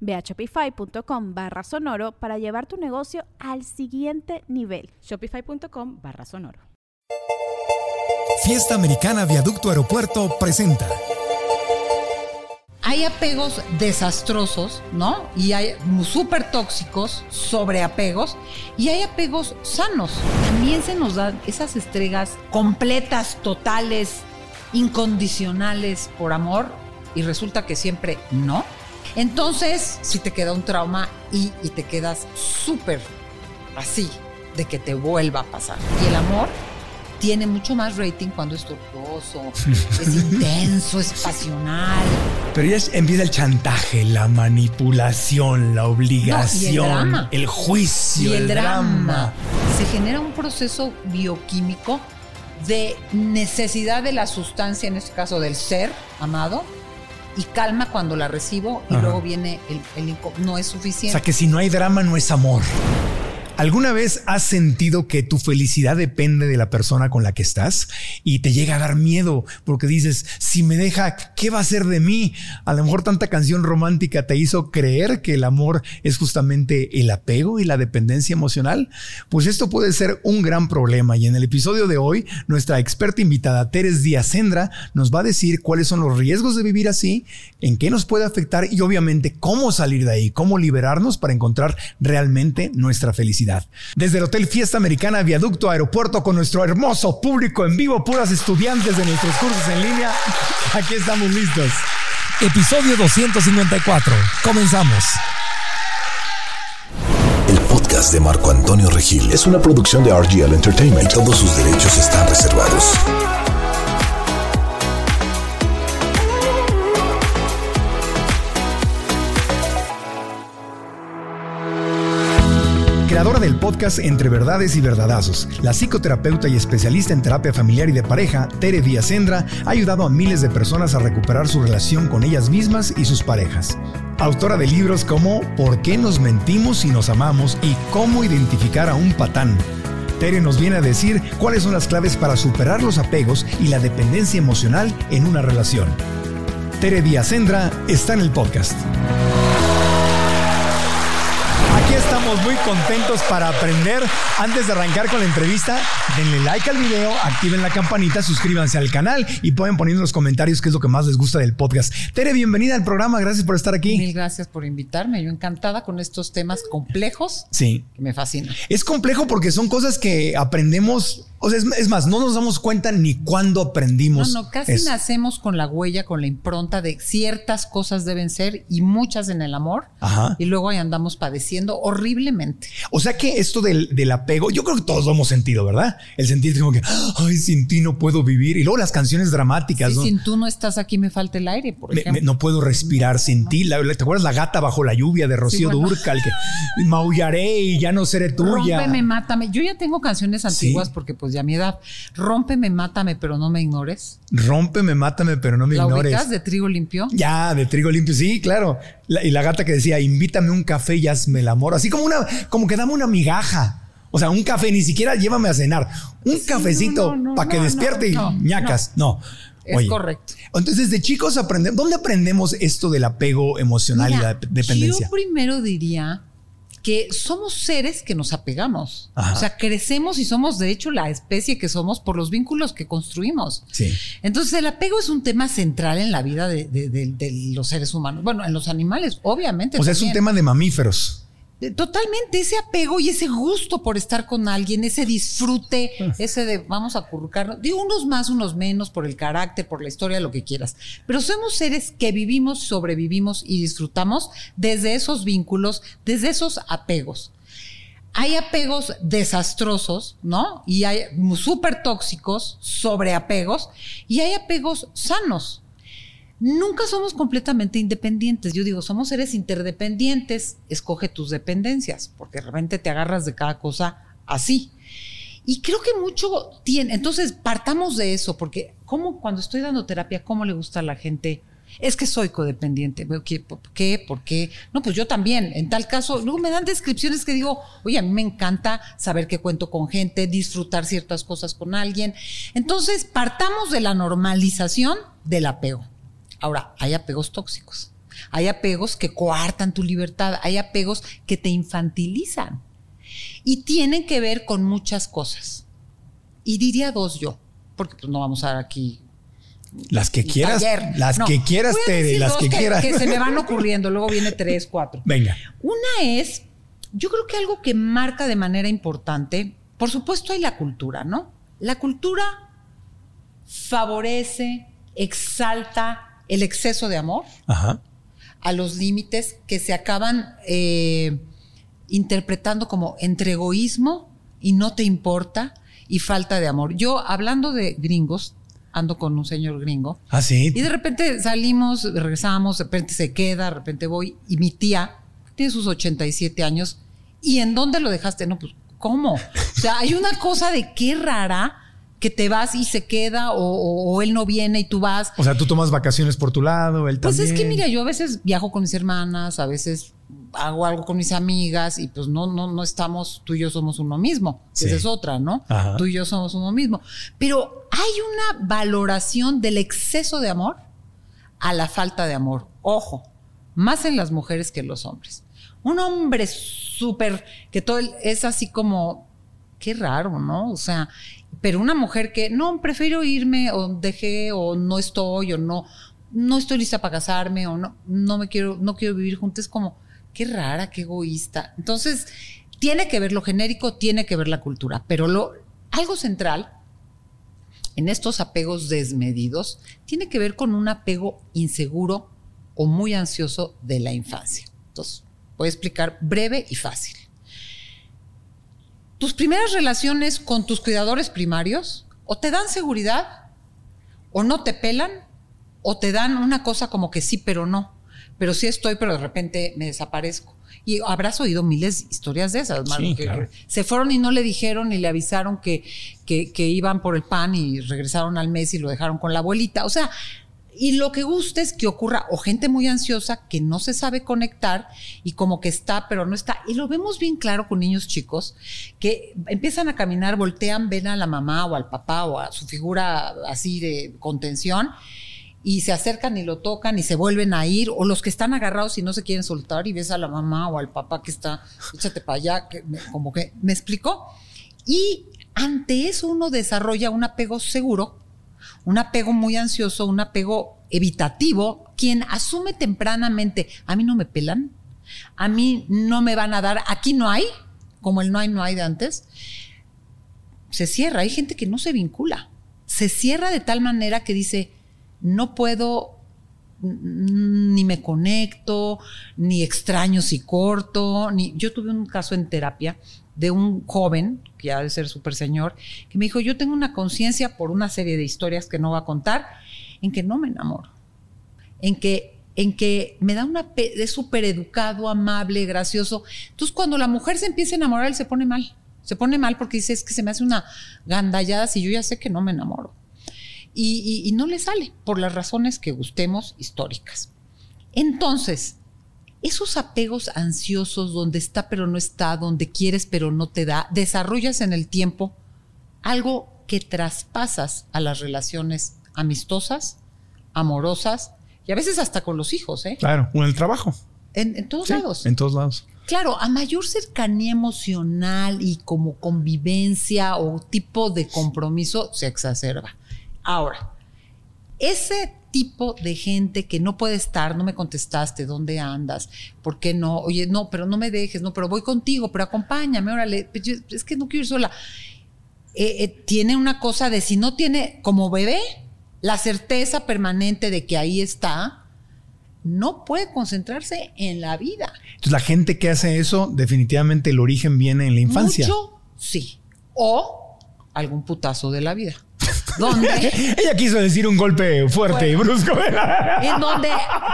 Ve a shopify.com barra sonoro para llevar tu negocio al siguiente nivel. Shopify.com barra sonoro. Fiesta Americana Viaducto Aeropuerto presenta. Hay apegos desastrosos, ¿no? Y hay súper tóxicos, sobre apegos, y hay apegos sanos. También se nos dan esas estrellas completas, totales, incondicionales por amor, y resulta que siempre no. Entonces, si te queda un trauma y, te quedas súper así de que te vuelva a pasar. Y el amor tiene mucho más rating cuando es tortuoso, es intenso, es pasional. Pero ya empieza el chantaje, la manipulación, la obligación, el, juicio, el, drama. Se genera un proceso bioquímico de necesidad de la sustancia, en este caso del ser amado, y calma cuando la recibo y luego viene el, el, no es suficiente. O sea que si no hay drama no es amor. ¿Alguna vez has sentido que tu felicidad depende de la persona con la que estás y te llega a dar miedo porque dices, si me deja, ¿qué va a ser de mí? A lo mejor tanta canción romántica te hizo creer que el amor es justamente el apego y la dependencia emocional. Pues esto puede ser un gran problema y en el episodio de hoy nuestra experta invitada Teres Díaz Sendra nos va a decir cuáles son los riesgos de vivir así, en qué nos puede afectar y obviamente cómo salir de ahí, cómo liberarnos para encontrar realmente nuestra felicidad. Desde el Hotel Fiesta Americana Viaducto Aeropuerto con nuestro hermoso público en vivo, puras estudiantes de nuestros cursos en línea, aquí estamos listos. Episodio 254. Comenzamos. El podcast de Marco Antonio Regil es una producción de RGL Entertainment todos sus derechos están reservados. Creadora del podcast Entre Verdades y Verdadazos. La psicoterapeuta y especialista en terapia familiar y de pareja, Tere Díaz Sendra, ha ayudado a miles de personas a recuperar su relación con ellas mismas y sus parejas. Autora de libros como ¿Por qué nos mentimos si nos amamos? y Cómo identificar a un patán. Tere nos viene a decir cuáles son las claves para superar los apegos y la dependencia emocional en una relación. Tere Díaz Sendra está en el podcast estamos muy contentos para aprender. Antes de arrancar con la entrevista, denle like al video, activen la campanita, suscríbanse al canal y pueden poner en los comentarios qué es lo que más les gusta del podcast. Tere, bienvenida al programa, gracias por estar aquí. Mil gracias por invitarme, yo encantada con estos temas complejos. Sí. Que me fascinan. Es complejo porque son cosas que aprendemos o sea, es, más, no nos damos cuenta ni cuándo aprendimos. No, no, casi nacemos con la huella, con la impronta de ciertas cosas deben ser y muchas en el amor. Ajá. Y luego ahí andamos padeciendo horriblemente. O sea que esto del, apego, yo creo que todos lo hemos sentido, ¿verdad? El sentir como que, ay, sin ti no puedo vivir. Y luego las canciones dramáticas. Sí, Sin tú no estás aquí, me falta el aire, por ejemplo. no puedo respirar sin ti. ¿Te acuerdas la gata bajo la lluvia de Rocío Durcal? Que maullaré y ya no seré tuya. Rómpeme, mátame. Yo ya tengo canciones antiguas porque pues ya mi edad. Rómpeme, mátame, pero no me ignores. Rómpeme, mátame, pero no me ignores. ¿La de trigo limpio? Ya, de trigo limpio, sí, claro. y la gata que decía, invítame un café y hazme el amor. Así como una, como que dame una migaja. O sea, un café, ni siquiera llévame a cenar. Un cafecito para que despierte y ñacas. No. Es correcto. Entonces, desde chicos aprendemos. ¿Dónde aprendemos esto del apego emocional y la dependencia? Yo primero diría que somos seres que nos apegamos. O sea, crecemos y somos de hecho la especie que somos por los vínculos que construimos. Sí. Entonces el apego es un tema central en la vida de, los seres humanos. Bueno, en los animales, obviamente. O sea, es un tema de mamíferos. Totalmente, ese apego y ese gusto por estar con alguien, ese disfrute, ese de vamos a currucarnos, digo unos más, unos menos, por el carácter, por la historia, lo que quieras. Pero somos seres que vivimos, sobrevivimos y disfrutamos desde esos vínculos, desde esos apegos. Hay apegos desastrosos, ¿no? Y hay súper tóxicos, sobreapegos, y hay apegos sanos nunca somos completamente independientes. Yo digo, somos seres interdependientes. Escoge tus dependencias, porque de repente te agarras de cada cosa así. Y creo que mucho tiene. Entonces, partamos de eso, porque como cuando estoy dando terapia, ¿cómo le gusta a la gente? Es que soy codependiente. ¿Por qué? ¿Por qué? No, pues yo también. En tal caso, luego me dan descripciones que digo, oye, a mí me encanta saber que cuento con gente, disfrutar ciertas cosas con alguien. Entonces, partamos de la normalización del apego. Ahora, hay apegos tóxicos. Hay apegos que coartan tu libertad. Hay apegos que te infantilizan. Y tienen que ver con muchas cosas. Y diría dos yo, porque pues no vamos a dar aquí las que quieras, las que quieras, Tere, las que, quieras. Que se me van ocurriendo, luego viene tres, cuatro. Venga. Una es, yo creo que algo que marca de manera importante, por supuesto hay la cultura, ¿no? La cultura favorece, exalta, el exceso de amor, a los límites que se acaban eh, interpretando como entre egoísmo y no te importa y falta de amor. Yo, hablando de gringos, ando con un señor gringo. Ah, sí. Y de repente salimos, regresamos, de repente se queda, de repente voy, y mi tía tiene sus 87 años. ¿Y en dónde lo dejaste? No, pues, ¿cómo? O sea, hay una cosa de qué rara que te vas y se queda o, él no viene y tú vas. O sea, tú tomas vacaciones por tu lado, él también. Pues es que mira, yo a veces viajo con mis hermanas, a veces hago algo con mis amigas y pues no, no, no estamos, tú y yo somos uno mismo. Esa es otra, ¿no? Tú y yo somos uno mismo. Pero hay una valoración del exceso de amor a la falta de amor. Ojo, más en las mujeres que en los hombres. Un hombre súper, que todo es así como, qué raro, ¿no? O sea, pero una mujer que no, prefiero irme o dejé o no estoy o no, no estoy lista para casarme o no, no me quiero, no quiero vivir juntos, es como, qué rara, qué egoísta. Entonces, tiene que ver lo genérico, tiene que ver la cultura, pero lo, algo central en estos apegos desmedidos tiene que ver con un apego inseguro o muy ansioso de la infancia. Entonces, voy a explicar breve y fácil tus primeras relaciones con tus cuidadores primarios o te dan seguridad o no te pelan o te dan una cosa como que sí, pero no. Pero sí estoy, pero de repente me desaparezco. Y habrás oído miles de historias de esas, que, se fueron y no le dijeron ni le avisaron que, que, que, iban por el pan y regresaron al mes y lo dejaron con la abuelita. O sea, y lo que gusta es que ocurra o gente muy ansiosa que no se sabe conectar y como que está, pero no está. Y lo vemos bien claro con niños chicos que empiezan a caminar, voltean, ven a la mamá o al papá o a su figura así de contención y se acercan y lo tocan y se vuelven a ir, o los que están agarrados y no se quieren soltar y ves a la mamá o al papá que está, échate para allá, como que, ¿me explicó? Y ante eso uno desarrolla un apego seguro un apego muy ansioso, un apego evitativo, quien asume tempranamente, a mí no me pelan, a mí no me van a dar, aquí no hay, como el no hay, no hay de antes, se cierra. Hay gente que no se vincula. Se cierra de tal manera que dice, no puedo, ni me conecto, ni extraño si corto, ni... Yo tuve un caso en terapia de un joven, que ha de ser súper señor, que me dijo, yo tengo una conciencia por una serie de historias que no va a contar, en que no me enamoro, en que, en que me da una... es súper educado, amable, gracioso. Entonces cuando la mujer se empieza a enamorar, él se pone mal. Se pone mal porque dice, es que se me hace una gandallada si yo ya sé que no me enamoro. Y, y no le sale por las razones que gustemos históricas. Entonces, esos apegos ansiosos donde está pero no está, donde quieres pero no te da, desarrollas en el tiempo algo que traspasas a las relaciones amistosas, amorosas y a veces hasta con los hijos. ¿eh? Claro, o en el trabajo. En, todos lados. En todos lados. Claro, a mayor cercanía emocional y como convivencia o tipo de compromiso se exacerba. Ahora, ese tipo de gente que no puede estar, no me contestaste, ¿dónde andas? ¿Por qué no? Oye, no, pero no me dejes, no, pero voy contigo, pero acompáñame, órale, pues yo- es que no quiero ir sola. Eh, eh, tiene una cosa de si no tiene como bebé la certeza permanente de que ahí está, no puede concentrarse en la vida. Entonces, la gente que hace eso, definitivamente el origen viene en la infancia. Mucho, sí. O algún putazo de la vida. Donde, Ella quiso decir un golpe fuerte y brusco. en donde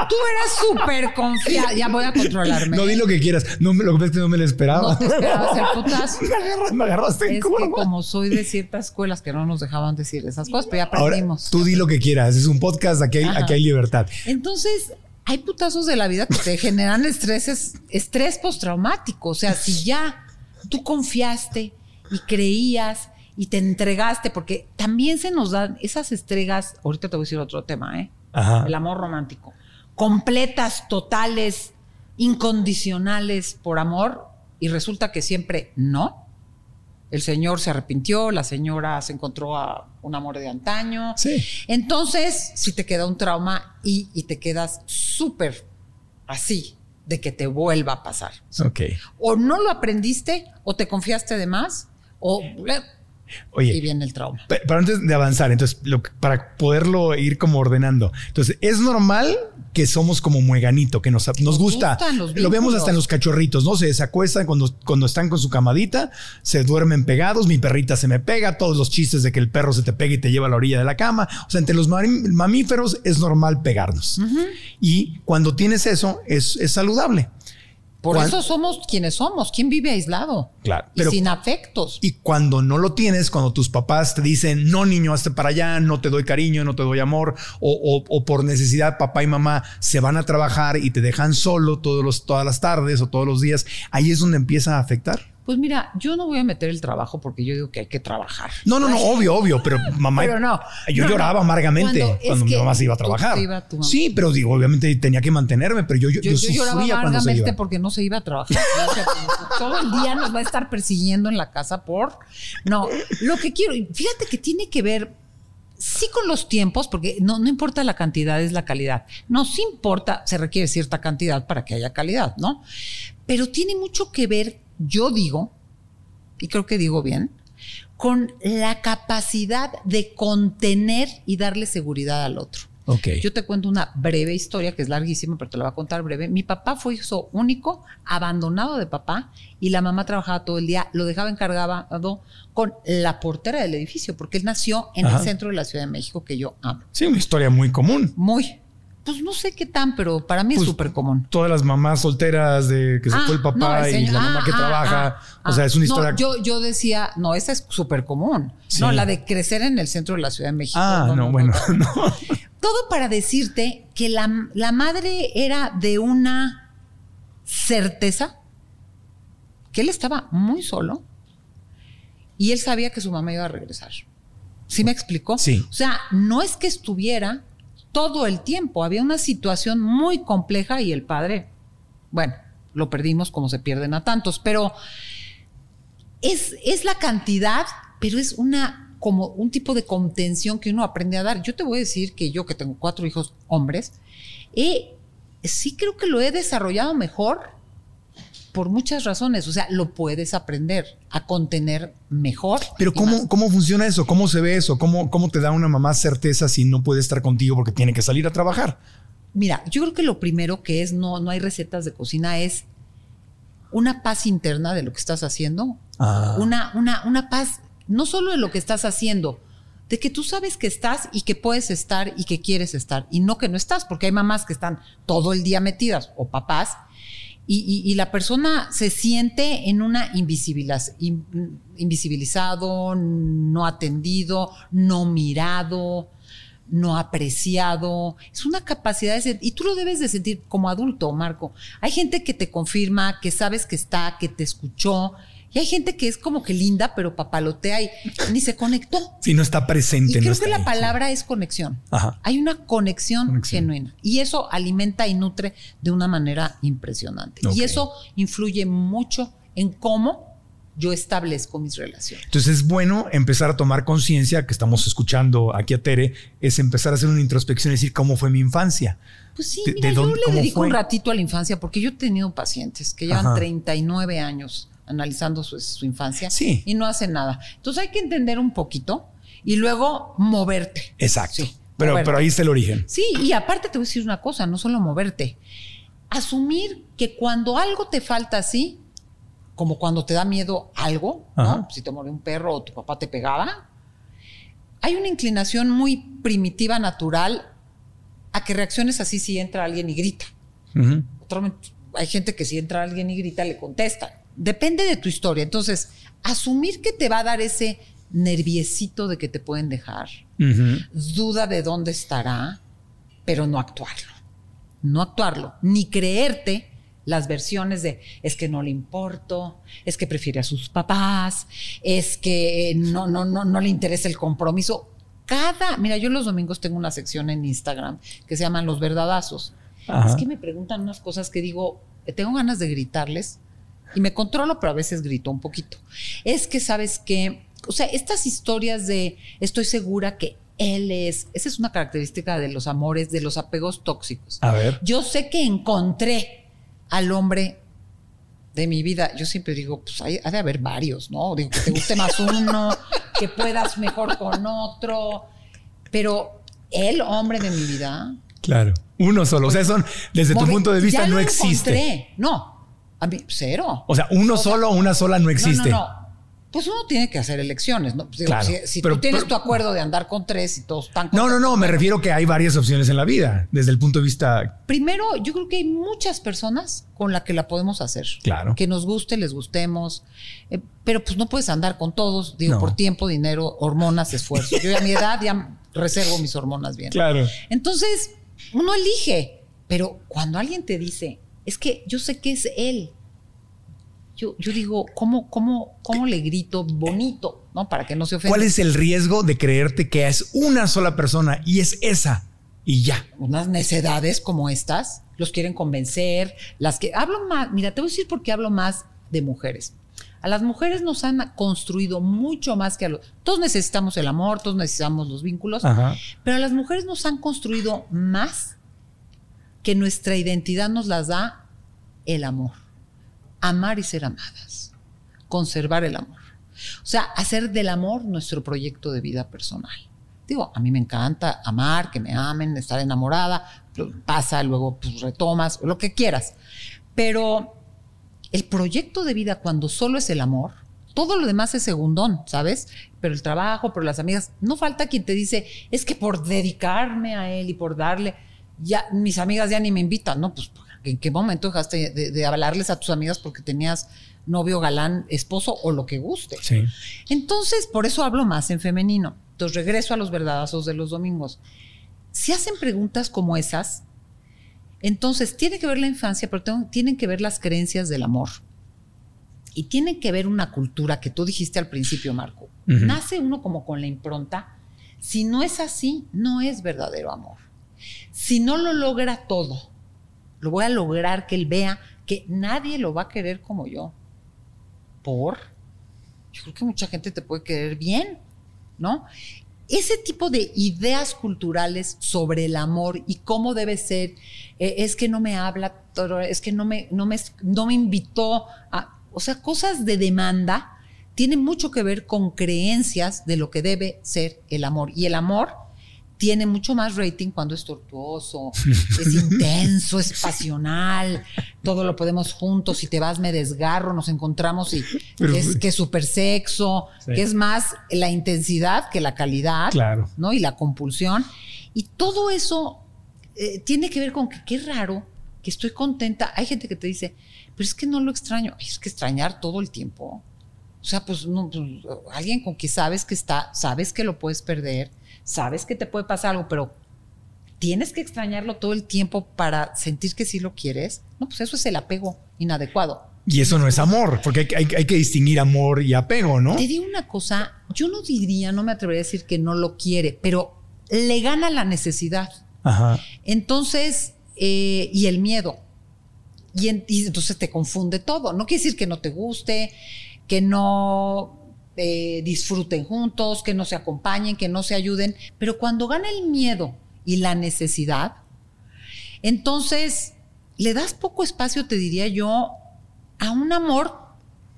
tú eras súper confiada. Ya voy a controlarme. No di lo que quieras. No, me- lo que pasa es que no me lo esperaba. No te esperabas el putazo. me, agarras- me agarraste en Es que como soy de ciertas escuelas que no nos dejaban decir esas cosas, pero ya Ahora, aprendimos. tú di lo que quieras. Es un podcast. Aquí hay, aquí hay libertad. Entonces, hay putazos de la vida que te generan estrés, estrés postraumático. O sea, si ya tú confiaste y creías y te entregaste, porque también se nos dan esas entregas, ahorita te voy a decir otro tema, ¿eh? Ajá. El amor romántico. Completas, totales, incondicionales por amor, y resulta que siempre no. El señor se arrepintió, la señora se encontró a un amor de antaño. Sí. Entonces, si te queda un trauma y, y te quedas súper así de que te vuelva a pasar. Ok. O no lo aprendiste, o te confiaste de más, o y Oye, viene el trauma. Pe- Pero antes de avanzar, entonces, lo para poderlo ir como ordenando. Entonces, es normal que somos como mueganito, que nos, nos gusta. lo vemos hasta en los cachorritos, ¿no? Se desacuestan cuando, cuando están con su camadita, se duermen pegados, mi perrita se me pega, todos los chistes de que el perro se te pega y te lleva a la orilla de la cama. O sea, entre los mamíferos es normal pegarnos. Y cuando tienes eso, es, es saludable. Por ¿Cuán- eso somos quienes somos. ¿Quién vive aislado? Claro, Y pero- sin afectos. Y cuando no lo tienes, cuando tus papás te dicen, no niño, hazte para allá, no te doy cariño, no te doy amor, o, o- o por necesidad papá y mamá se van a trabajar y te dejan solo todos los, todas las tardes o todos los días, ahí es donde empieza a afectar. Pues mira, yo no voy a meter el trabajo porque yo digo que hay que trabajar. No, no, no, obvio, obvio, pero mamá. Pero no. Yo No, lloraba amargamente Cuando- cuando, mi mamá se iba a trabajar. iba mamá. sí, pero digo, obviamente tenía que mantenerme, pero yo, yo, Yo, yo yo lloraba sufría cuando se amargamente iba. porque no se iba a trabajar. O sea, todo el día nos va a estar persiguiendo en la casa por. No, lo que quiero, fíjate que tiene que ver, sí con los tiempos, porque no, no importa la cantidad, es la calidad. No, sí importa, se requiere cierta cantidad para que haya calidad, ¿no? Pero tiene mucho que ver, yo digo, y creo que digo bien, con la capacidad de contener y darle seguridad al otro. Ok. Yo te cuento una breve historia que es larguísima, pero te la voy a contar breve. Mi papá fue hijo único, abandonado de papá, y la mamá trabajaba todo el día, lo dejaba encargado con la portera del edificio, porque él nació en Ajá. el centro de la Ciudad de México, que yo amo. Sí, una historia muy común. Muy. Pues no sé qué tan, pero para mí Pues, es súper común. Todas las mamás solteras de que se Ah, fue el papá no, y la mamá ah, que ah, trabaja. o sea, es una ah. No, historia. yo, yo decía, no, esa es súper común. Sí. No, la de crecer en el centro de la Ciudad de México. ah, no, bueno, no. Todo para decirte que la, la madre era de una certeza que él estaba muy solo y él sabía que su mamá iba a regresar. ¿Sí me explicó? Sí. O sea, no es que estuviera todo el tiempo, había una situación muy compleja y el padre, bueno, lo perdimos como se pierden a tantos, pero es, es la cantidad, pero es una como un tipo de contención que uno aprende a dar. Yo te voy a decir que yo que tengo cuatro hijos hombres, eh, sí creo que lo he desarrollado mejor por muchas razones. O sea, lo puedes aprender a contener mejor. Pero ¿cómo, más. ¿cómo funciona eso? ¿Cómo se ve eso? ¿Cómo, ¿Cómo te da una mamá certeza si no puede estar contigo porque tiene que salir a trabajar? Mira, yo creo que lo primero que es, no, no hay recetas de cocina, es una paz interna de lo que estás haciendo. Ah. Una, una, una paz, no solo de lo que estás haciendo, de que tú sabes que estás y que puedes estar y que quieres estar, y no que no estás, porque hay mamás que están todo el día metidas, o papás, y, y- y la persona se siente en una invisibiliz- in- invisibilizado, no atendido, no mirado, no apreciado. Es una capacidad de ser, y tú lo debes de sentir como adulto, Marco. Hay gente que te confirma, que sabes que está, que te escuchó, y hay gente que es como que linda, pero papalotea y ni se conectó. Si no está presente. Y no creo está que la ahí. palabra es conexión. Ajá. Hay una conexión, Conexión. genuina. Y eso alimenta y nutre de una manera impresionante. Y eso influye mucho en cómo yo establezco mis relaciones. Entonces es bueno empezar a tomar conciencia que estamos escuchando aquí a Tere, es empezar a hacer una introspección y decir cómo fue mi infancia. Pues sí, ¿De- mira, de yo dónde- le dedico fue? un ratito a la infancia porque yo he tenido pacientes que llevan Ajá. 39 años analizando su, su infancia Sí. y no hacen nada. Entonces hay que entender un poquito y luego moverte. Exacto. Sí, pero, moverte. pero ahí está el origen. Sí, y aparte te voy a decir una cosa, no solo moverte. Asumir que cuando algo te falta así, como cuando te da miedo algo, si te murió un perro o tu papá te pegaba, hay una inclinación muy primitiva, natural, a que reacciones así si entra alguien y grita. Ujú. Otro- hay gente que si entra alguien y grita, le contesta. Depende de tu historia. Entonces, asumir que te va a dar ese nerviecito de que te pueden dejar, duda de dónde estará, pero no actuarlo. No actuarlo, ni creerte las versiones de es que no le importo, es que prefiere a sus papás, es que no, no, no, no le interesa el compromiso. Cada, mira, yo los domingos tengo una sección en Instagram que se llaman Los Verdadazos. Ajá. Es que me preguntan unas cosas que digo, tengo ganas de gritarles y me controlo, pero a veces grito un poquito. Es que sabes que, o sea, estas historias de estoy segura que él es, esa es una característica de los amores, de los apegos tóxicos. A ver. Yo sé que encontré al hombre de mi vida. Yo siempre digo, pues hay, ha de haber varios, ¿no? Digo, que te guste más uno, que puedas mejor con otro. Pero el hombre de mi vida, Claro. Uno solo. O sea, son, desde tu punto de vista, ya no lo existe. encontré. No, a mí, cero. O sea, uno O sea, solo o una sola no existe. No, no, no. Pues uno tiene que hacer elecciones, ¿no? Digo, Claro, si si pero- tú tienes pero- tu acuerdo de andar con tres y todos están No, no, no. Me refiero que hay varias opciones en la vida, desde el punto de vista. Primero, yo creo que hay muchas personas con las que la podemos hacer. Claro. Que nos guste, les gustemos. eh, pero pues no puedes andar con todos, digo, No. por tiempo, dinero, hormonas, esfuerzo. Yo a mi edad ya reservo mis hormonas bien. Claro. Entonces, uno elige, pero cuando alguien te dice, es que yo sé que es él, yo, yo digo, ¿cómo, cómo, ¿cómo le grito bonito? ¿No? Para que no se ofenda. ¿Cuál es el riesgo de creerte que es una sola persona y es esa y ya? Unas necedades como estas, los quieren convencer, las que hablo más, mira, te voy a decir por qué hablo más de mujeres. A las mujeres nos han construido mucho más que a los... Todos necesitamos el amor, todos necesitamos los vínculos, Ajá. pero a las mujeres nos han construido más que nuestra identidad nos las da el amor. Amar y ser amadas. Conservar el amor. O sea, hacer del amor nuestro proyecto de vida personal. Digo, a mí me encanta amar, que me amen, estar enamorada, pasa, luego pues, retomas, lo que quieras. Pero el proyecto de vida cuando solo es el amor, todo lo demás es segundón, ¿sabes? Pero el trabajo, pero las amigas, no falta quien te dice, es que por dedicarme a él y por darle, ya mis amigas ya ni me invitan, ¿no? Pues ¿en qué momento dejaste de, de hablarles a tus amigas porque tenías novio, galán, esposo o lo que guste? Sí. Entonces, por eso hablo más en femenino. Entonces, regreso a los verdadazos de los domingos. Si hacen preguntas como esas, entonces tiene que ver la infancia, pero tengo- tienen que ver las creencias del amor. Y tienen que ver una cultura que tú dijiste al principio, Marco. Nace uno como con la impronta. Si no es así, no es verdadero amor. Si no lo logra todo, lo voy a lograr que él vea que nadie lo va a querer como yo. ¿Por? Yo creo que mucha gente te puede querer bien, ¿no? Ese tipo de ideas culturales sobre el amor y cómo debe ser, eh, es que no me habla, es que no me, no me, no me invitó a, o sea, cosas de demanda, tienen mucho que ver con creencias de lo que debe ser el amor. Y el amor tiene mucho más rating cuando es tortuoso, es intenso, es pasional, todo lo podemos juntos, si te vas me desgarro, nos encontramos y Pero- es que es súper sexo, Sí. que es más la intensidad que la calidad, Claro. ¿no? Y la compulsión. Y todo eso eh, tiene que ver con que qué raro, que estoy contenta. Hay gente que te dice, pero es que no lo extraño. Es que extrañar todo el tiempo. O sea, pues, no, pues, alguien con que sabes que está, sabes que lo puedes perder, sabes que te puede pasar algo, pero tienes que extrañarlo todo el tiempo para sentir que sí lo quieres. No, pues eso es el apego inadecuado. Y eso no es amor, porque hay, hay que distinguir amor y apego, ¿no? Te digo una cosa, yo no diría, no me atrevería a decir que no lo quiere, pero le gana la necesidad. Ajá. Entonces, eh, y el miedo. Y, en- y entonces te confunde todo. No quiere decir que no te guste, que no eh, disfruten juntos, que no se acompañen, que no se ayuden. Pero cuando gana el miedo y la necesidad, entonces le das poco espacio, te diría yo, a un amor,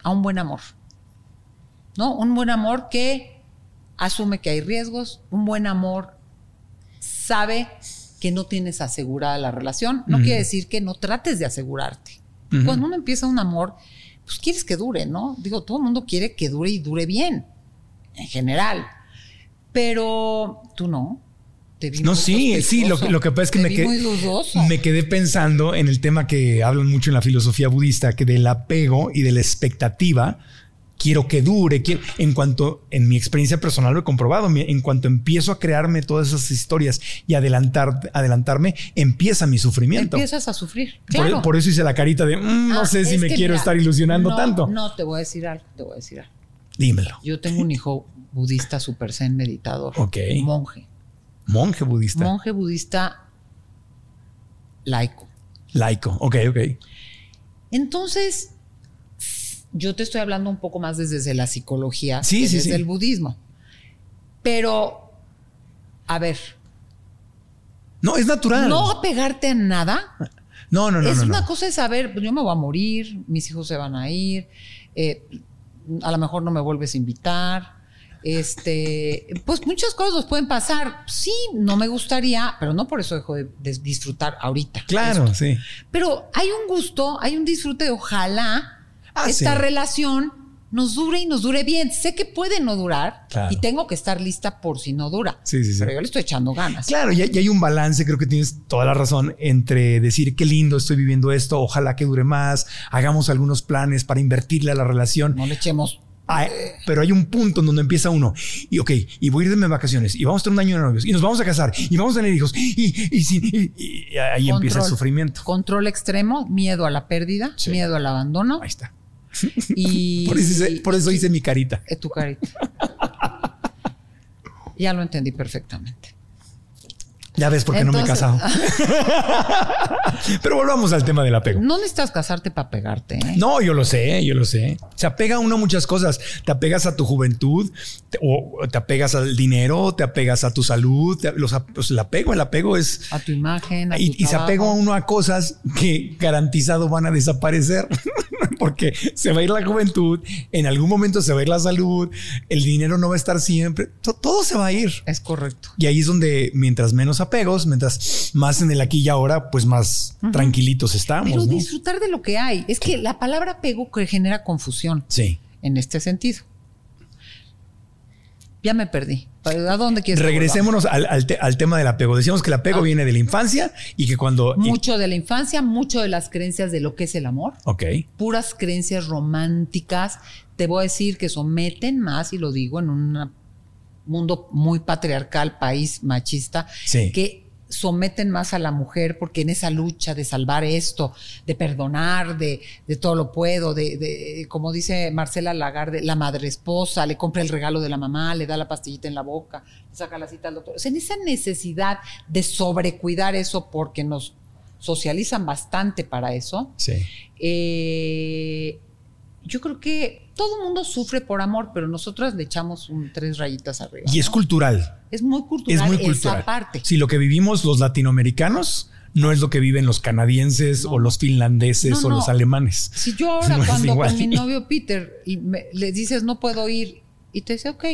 a un buen amor. ¿No? Un buen amor que asume que hay riesgos, un buen amor sabe que no tienes asegurada la relación. No quiere decir que no trates de asegurarte. Cuando uno empieza un amor, pues quieres que dure, ¿no? Digo, todo el mundo quiere que dure y dure bien, en general. Pero tú no. Te vi no, sí, sí, lo, lo, que pasa es que me quedé, me quedé pensando en el tema que hablan mucho en la filosofía budista, que del apego y de la expectativa quiero que dure. en cuanto, en mi experiencia personal lo he comprobado, en cuanto empiezo a crearme todas esas historias y adelantar, adelantarme, empieza mi sufrimiento. Empiezas a sufrir. Por, eso hice la carita de, mm, no ah, sé si me quiero estar ilusionando tanto. No, te voy a decir algo, te voy a decir algo. Dímelo. Yo tengo un hijo budista super zen meditador. Ok. Monje. Monje budista. Monje budista laico. Laico, ok, ok. Entonces, yo te estoy hablando un poco más desde la psicología, sí, desde el budismo. Pero, a ver. No, es natural. No apegarte a nada. No, no, no. Es una no. cosa de saber, pues yo me voy a morir, mis hijos se van a ir, eh, a lo mejor no me vuelves a invitar. Este, pues muchas cosas pueden pasar. Sí, no me gustaría, pero no por eso dejo de, disfrutar ahorita. Claro, sí. Pero hay un gusto, hay un disfrute, ojalá Ah, esta relación nos dure y nos dure bien. Sé que puede no durar y tengo que estar lista por si no dura. Sí, sí, sí. Pero yo le estoy echando ganas. Claro, y, hay un balance, creo que tienes toda la razón, entre decir qué lindo estoy viviendo esto, ojalá que dure más, hagamos algunos planes para invertirle a la relación. No le echemos pero hay un punto en donde empieza uno y ok, y voy a irme de vacaciones y vamos a tener un año de novios y nos vamos a casar y vamos a tener hijos y, ahí empieza el sufrimiento. Control extremo, miedo a la pérdida, miedo al abandono. Ahí está. Y, por, eso hice, mi carita. Es tu carita. ya lo entendí perfectamente. Ya ves por qué no me he casado. Pero volvamos al tema del apego. No necesitas casarte para pegarte. ¿eh? No, yo lo sé, yo lo sé. Se apega uno a muchas cosas. Te apegas a tu juventud, o te apegas al dinero, te apegas a tu salud. los, pues, el apego, el apego es. A tu imagen. y, y se apega uno a cosas que garantizado van a desaparecer. porque se va a ir la juventud, en algún momento se va a ir la salud, el dinero no va a estar siempre, todo se va a ir. Es correcto. Y ahí es donde mientras menos apegos, mientras más en el aquí y ahora, pues más tranquilitos estamos. Pero disfrutar de lo que hay. Es que la palabra apego genera confusión. Sí. En este sentido. Ya me perdí. ¿A dónde quieres Regresémonos al, tema del apego. Decíamos que el apego ah. viene de la infancia y que cuando. Mucho de la infancia, mucho de las creencias de lo que es el amor. Ok. Puras creencias románticas. Te voy a decir que someten más, y lo digo en un mundo muy patriarcal, país machista, sí. que someten más a la mujer porque en esa lucha de salvar esto, de perdonar, de, de todo lo puedo, de, como dice Marcela Lagarde, la madre esposa, le compra el regalo de la mamá, le da la pastillita en la boca, le saca la cita al doctor. O sea, en esa necesidad de sobrecuidar eso porque nos socializan bastante para eso, sí. eh, yo creo que todo el mundo sufre por amor, pero nosotras le echamos un, tres rayitas arriba. Y es cultural. Es muy cultural. Es muy cultural. Esa parte. Si lo que vivimos los latinoamericanos no es lo que viven los canadienses o los finlandeses o los alemanes. Si yo ahora cuando con mi novio Peter le dices no puedo ir y te dice ok.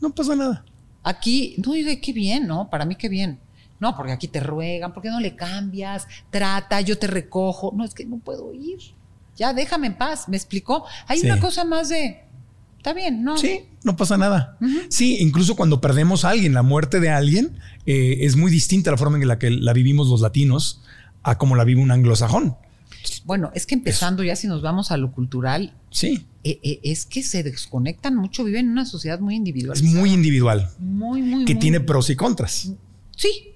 No pasa nada. Aquí, no, digo, qué bien, ¿no? Para mí qué bien. No, porque aquí te ruegan, ¿por qué no le cambias? Trata, yo te recojo. No, es que no puedo ir ya déjame en paz, me explicó. Hay una cosa más de, está bien, ¿no? Sí, no pasa nada. Sí, incluso cuando perdemos a alguien, la muerte de alguien eh, es muy distinta la forma en la que la vivimos los latinos a como la vive un anglosajón. Bueno, es que empezando ya si nos vamos a lo cultural, sí. Eh, eh, es que se desconectan mucho, viven en una sociedad muy individual. Es muy individual. Muy, muy. Que tiene pros y contras. Sí,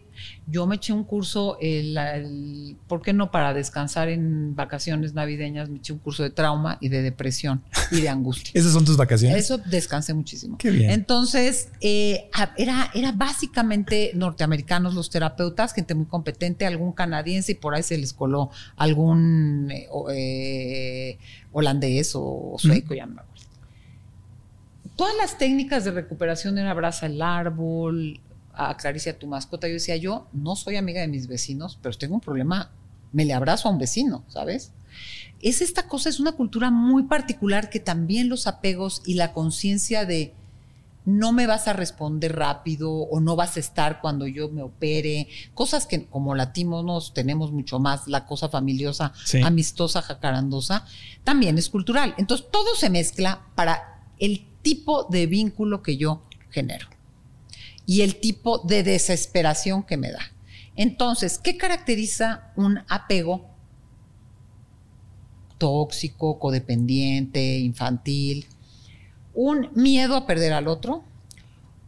yo me eché un curso, el, ¿por qué no para descansar en vacaciones navideñas? Me eché un curso de trauma y de depresión y de angustia. ¿Esas son tus vacaciones? Eso descansé muchísimo. Qué bien. Entonces, eh, era, era básicamente norteamericanos los terapeutas, gente muy competente, algún canadiense y por ahí se les coló algún eh, eh, holandés o sueco, ya no me acuerdo. todas las técnicas de recuperación de un abraza el árbol, acaricia a tu mascota, yo decía, yo no soy amiga de mis vecinos, pero tengo un problema, me le abrazo a un vecino, ¿sabes? Es esta cosa, es una cultura muy particular que también los apegos y la conciencia de no me vas a responder rápido o no vas a estar cuando yo me opere, cosas que como latinos tenemos mucho más la cosa familiosa, Sí. amistosa, jacarandosa, también es cultural. Entonces todo se mezcla para el tipo de vínculo que yo genero y el tipo de desesperación que me da. Entonces, ¿qué caracteriza un apego tóxico, codependiente, infantil? Un miedo a perder al otro,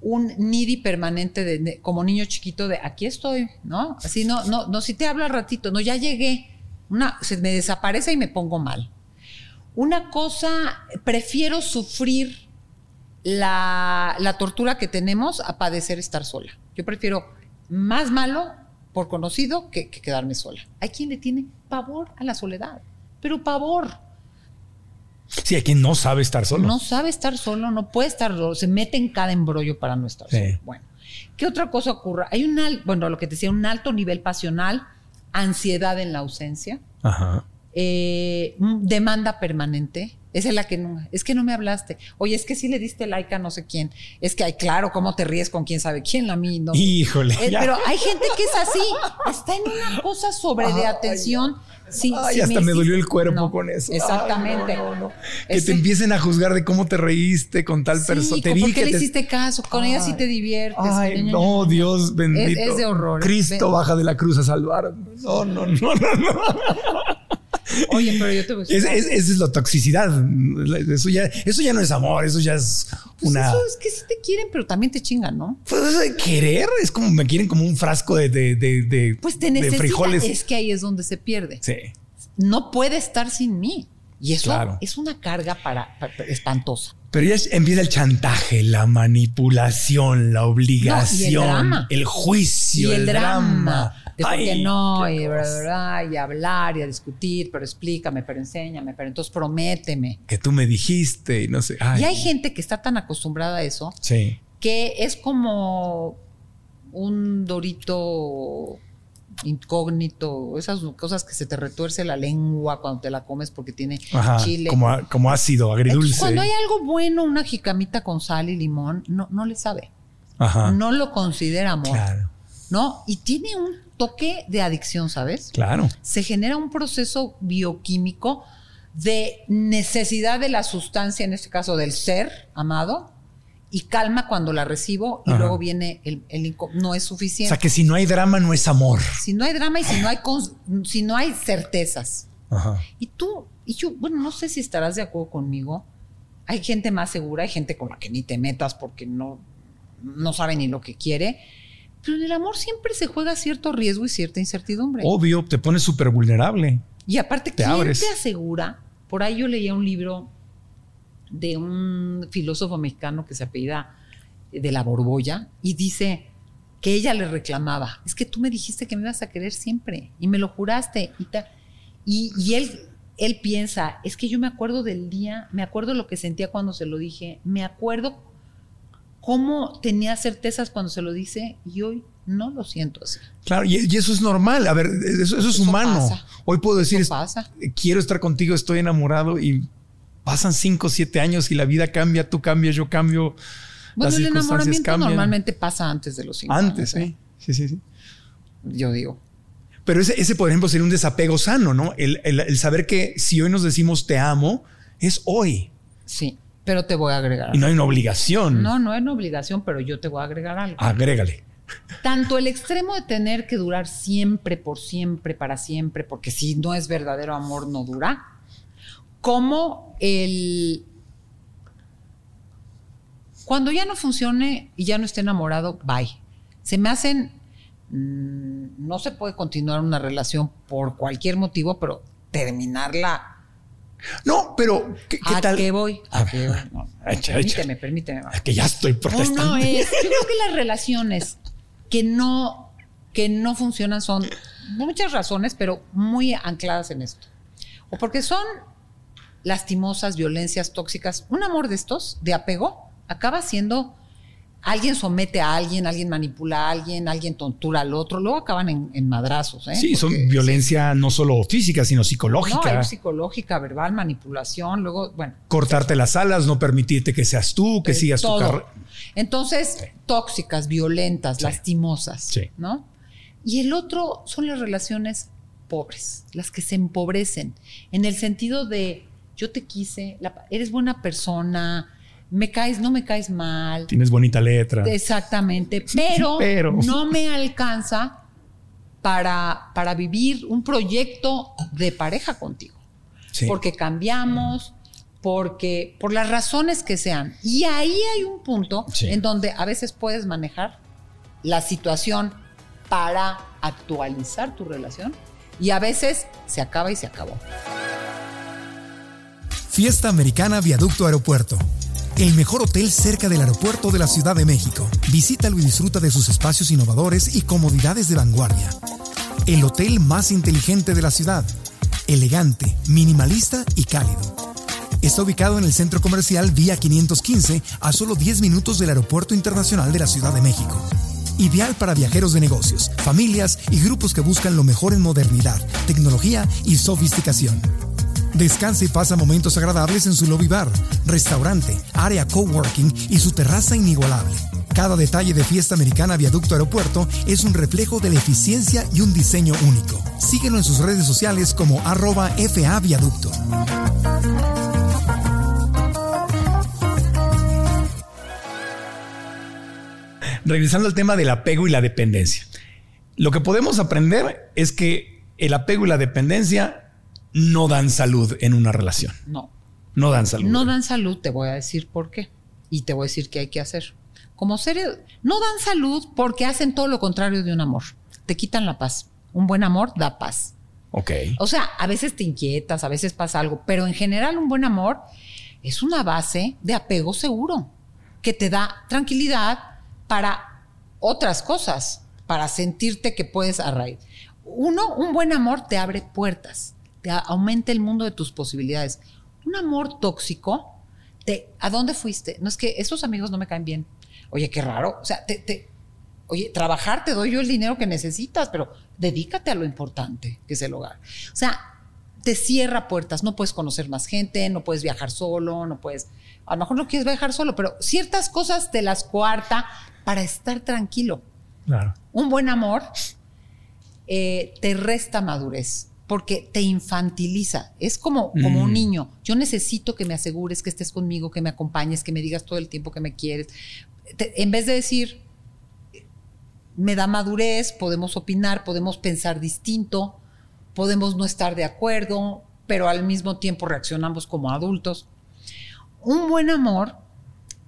un needy permanente como niño chiquito de aquí estoy, ¿no? Así no, no, no, si te hablo al ratito, no, ya llegué. Una, se me desaparece y me pongo mal. Una cosa, prefiero sufrir la, la tortura que tenemos a padecer estar sola. Yo prefiero más malo por conocido que, que quedarme sola. Hay quien le tiene pavor a la soledad, pero pavor. Sí, hay quien no sabe estar solo. No sabe estar solo, no puede estar solo, se mete en cada embrollo para no estar Sí. solo. Bueno, ¿qué otra cosa ocurre? Hay un, bueno, lo que te decía, un alto nivel pasional, ansiedad en la ausencia, Ajá. eh, demanda permanente. Esa es la que no, es que no me hablaste. Oye, es que sí le diste like a no sé quién. Es que, ay, claro, cómo te ríes con quién sabe quién, a mí no. Híjole. Eh, pero hay gente que es así, está en una cosa sobre de atención. Sí, Ay, sí hasta me, dolió el cuerpo No, con eso. Exactamente. Ay, no, no, no. Que Ese- te empiecen a juzgar de cómo te reíste con tal Sí, persona. Te ¿por qué le te- hiciste caso? Con ella sí te diviertes. Ay, no. Dios bendito. Es- es de horror. Cristo baja de la cruz a salvar. No, no, no, no, no. Oye, pero yo te voy a decir. Es- es- Esa es la toxicidad. Eso ya, eso ya no es amor, eso ya es Pues una. eso es que sí te quieren, pero también te chingan, ¿no? Pues eso de querer es como me quieren como un frasco de, de, de, de- Pues te necesita. frijoles. Es que ahí es donde se pierde. Sí. No puede estar sin mí. Y eso Claro. es una carga para, para- espantosa. Pero ya empieza el chantaje, la manipulación, la obligación, drama. el juicio, y el, drama. De por qué no, qué y, bla, cosa. bla, bla, y hablar y a discutir, pero explícame, pero enséñame, pero entonces prométeme. Que tú me dijiste y no sé. Ay, y hay gente que está tan acostumbrada a eso Sí. que es como un dorito incógnito, esas cosas que se te retuerce la lengua cuando te la comes porque tiene Ajá. chile. Como, a- como ácido, Entonces, agridulce. cuando hay algo bueno, una jicamita con sal y limón, no, no le sabe. Ajá. No lo considera amor. Claro, ¿No? Y tiene un toque de adicción, ¿sabes? claro. Se genera un proceso bioquímico de necesidad de la sustancia, en este caso del ser amado, y calma cuando la recibo, y Ajá. luego viene el, el no es O suficiente. sea que si no hay drama, no es amor. si no hay drama y si no hay, si no hay certezas. Ajá. Y tú, y yo, bueno, no sé si estarás de acuerdo conmigo. Hay gente más segura, hay gente con la que ni te metas porque no, no sabe ni lo que quiere. Pero en el amor siempre se juega cierto riesgo y cierta incertidumbre. Obvio, te pones súper vulnerable. Y aparte, Te ¿quién abres. te asegura? Por ahí yo leía un libro de un filósofo mexicano que se apellida de la Borbolla y dice que ella le reclamaba, es que tú me dijiste que me ibas a querer siempre y me lo juraste y ta- y, y él él piensa, es que yo me acuerdo del día, me acuerdo lo que sentía cuando se lo dije, me acuerdo cómo tenía certezas cuando se lo dice y hoy no lo siento así. Claro, y, y eso es normal. A ver, eso, eso es Eso humano. pasa. Hoy puedo decir, pasa. quiero estar contigo, estoy enamorado y pasan cinco, siete años y la vida cambia, tú cambias, yo cambio. Bueno, las el enamoramiento cambian. normalmente pasa antes de los cinco Antes, años, ¿eh? sí. Sí, sí, sí. Yo digo. Pero ese, ese, por ejemplo, sería un desapego sano, ¿no? El, el- el saber que si hoy nos decimos te amo, es hoy. Sí, pero te voy a agregar. Y no hay una obligación. No, no es una obligación, pero yo te voy a agregar algo. Agrégale. Tanto el extremo de tener que durar siempre, por siempre, para siempre, porque si no es verdadero amor, no dura, como el... Cuando ya no funcione y ya no esté enamorado, bye. Se me hacen... mm, no se puede continuar una relación por cualquier motivo, pero terminarla No, pero ¿qué, qué ¿A tal? qué voy? A ¿A ver, qué voy? No, no, echa, permíteme, permíteme. Es que ya estoy protestando. Uno es, yo creo que las relaciones que no, que no funcionan son muchas razones, pero muy ancladas en esto. O porque son lastimosas, violencias tóxicas. Un amor de estos, de apego, acaba siendo alguien somete a alguien, alguien manipula a alguien, alguien tortura al otro, luego acaban en, madrazos. ¿eh? Sí, son violencia no solo física, sino psicológica. No, psicológica, verbal, manipulación, luego, bueno. Cortarte las alas, no permitirte que seas tú, que sigas tu carrera. Entonces, tóxicas, violentas, lastimosas, sí. ¿no? Y el otro son las relaciones pobres, las que se empobrecen, en el sentido de yo te quise, eres buena persona, me caes, no me caes mal. Tienes bonita letra. Exactamente, pero, no me alcanza para, para vivir un proyecto de pareja contigo. Porque cambiamos, porque por las razones que sean. Y ahí hay un punto en donde a veces puedes manejar la situación para actualizar tu relación y a veces se acaba y se acabó. Fiesta Americana Viaducto Aeropuerto el mejor hotel cerca del aeropuerto de la Ciudad de México. Visítalo y disfruta de sus espacios innovadores y comodidades de vanguardia. El hotel más inteligente de la ciudad. Elegante, minimalista y cálido. Está ubicado en el centro comercial Vía 515 a solo 10 minutos del Aeropuerto Internacional de la Ciudad de México. Ideal para viajeros de negocios, familias y grupos que buscan lo mejor en modernidad, tecnología y sofisticación. Descansa y pasa momentos agradables en su lobby bar, restaurante, área coworking y su terraza inigualable. Cada detalle de Fiesta Americana Viaducto Aeropuerto es un reflejo de la eficiencia y un diseño único. Síguelo en sus redes sociales como arroba FA Viaducto. Regresando al tema del apego y la dependencia. Lo que podemos aprender es que el apego y la dependencia no dan salud en una relación. No. No dan salud. No dan salud, te voy a decir por qué. Y te voy a decir qué hay que hacer. Como seres, no dan salud porque hacen todo lo contrario de un amor. Te quitan la paz. Un buen amor da paz. Ok. O sea, a veces te inquietas, a veces pasa algo, pero en general un buen amor es una base de apego seguro que te da tranquilidad para otras cosas, para sentirte que puedes arraigar. Uno, un buen amor te abre puertas te aumenta el mundo de tus posibilidades. Un amor tóxico, te, ¿a dónde fuiste? No es que esos amigos no me caen bien. Oye, qué raro. O sea, te, oye, trabajar te doy yo el dinero que necesitas, pero dedícate a lo importante, que es el hogar. O sea, te cierra puertas, no puedes conocer más gente, no puedes viajar solo, no puedes, a lo mejor no quieres viajar solo, pero ciertas cosas te las cuarta para estar tranquilo. Claro. Un buen amor eh, te resta madurez porque te infantiliza. Es como, como un mm. niño. Yo necesito que me asegures que estés conmigo, que me acompañes, que me digas todo el tiempo que me quieres. en vez de decir, me da madurez, podemos opinar, podemos pensar distinto, podemos no estar de acuerdo, pero al mismo tiempo reaccionamos como adultos. Un buen amor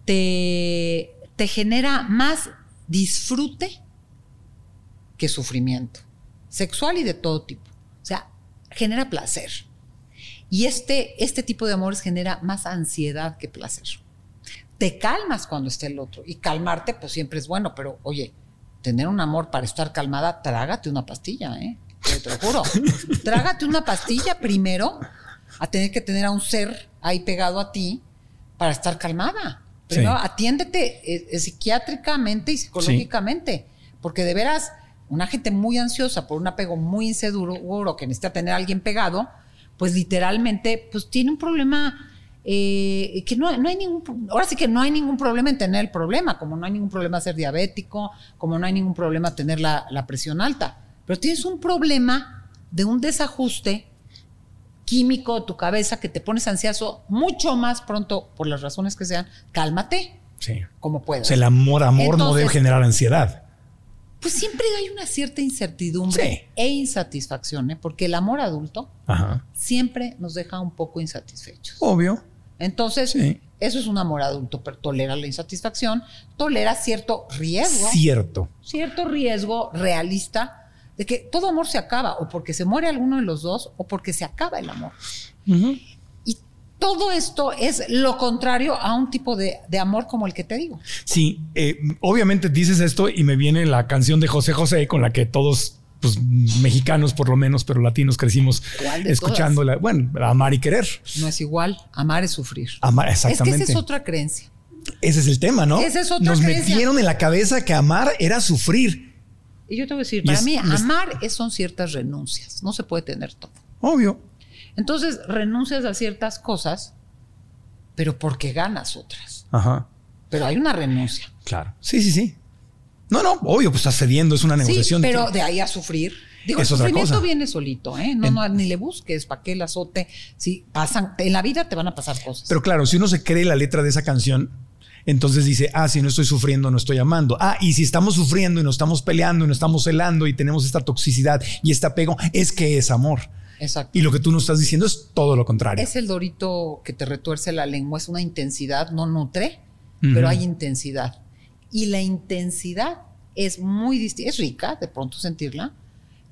te, te genera más disfrute que sufrimiento, sexual y de todo tipo. O sea, genera placer. Y este, este tipo de amores genera más ansiedad que placer. Te calmas cuando esté el otro. Y calmarte, pues siempre es bueno, pero oye, tener un amor para estar calmada, trágate una pastilla, ¿eh? Te lo juro. trágate una pastilla primero a tener que tener a un ser ahí pegado a ti para estar calmada. Pero atiéndete eh, eh, psiquiátricamente y psicológicamente, porque de veras una gente muy ansiosa por un apego muy inseguro que necesita tener a alguien pegado, pues literalmente pues tiene un problema eh, que no, no, hay ningún, ahora sí que no hay ningún problema en tener el problema, como no hay ningún problema ser diabético, como no hay ningún problema tener la, la presión alta, pero tienes un problema de un desajuste químico de tu cabeza que te pones ansioso mucho más pronto por las razones que sean, cálmate. Sí. Como puedas. O sea, el amor, amor no debe generar ansiedad pues siempre hay una cierta incertidumbre e insatisfacción, ¿eh? porque el amor adulto siempre nos deja un poco insatisfechos. Obvio. Entonces, eso es un amor adulto, pero tolera la insatisfacción, tolera cierto riesgo. Cierto. Cierto riesgo realista de que todo amor se acaba, o porque se muere alguno de los dos, o porque se acaba el amor. Todo esto es lo contrario a un tipo de, amor como el que te digo. Sí, eh, obviamente dices esto y me viene la canción de José José con la que todos pues mexicanos por lo menos, pero latinos crecimos escuchándola. Bueno, amar y querer. No es igual, amar es sufrir. Amar, exactamente. Es que esa es otra creencia. Ese es el tema, ¿no? Esa es otra Nos creencia. metieron en la cabeza que amar era sufrir. Y yo te voy a decir, Y para es- mí, es- amar es- son ciertas renuncias. No se puede tener todo. Obvio. Entonces, renuncias a ciertas cosas, pero porque ganas otras. Ajá. Pero hay una renuncia. Claro. Sí, sí, sí. No, no, obvio, pues estás cediendo, es una negociación. Sí, pero de ahí a sufrir. Digo, Es el otra sufrimiento cosa. viene solito, ¿eh? No, En- no, ni le busques, ¿para qué el azote? Si pasan, en la vida te van a pasar cosas. Pero claro, si uno se cree la letra de esa canción, entonces dice, ah, si no estoy sufriendo, no estoy amando. Ah, y si estamos sufriendo y nos estamos peleando y nos estamos celando y tenemos esta toxicidad y este apego, es que es amor. Exacto. Y lo que tú nos estás diciendo es todo lo contrario. Es el dorito que te retuerce la lengua, es una intensidad, no nutre, pero hay intensidad. Y la intensidad es muy distinta, es rica de pronto sentirla,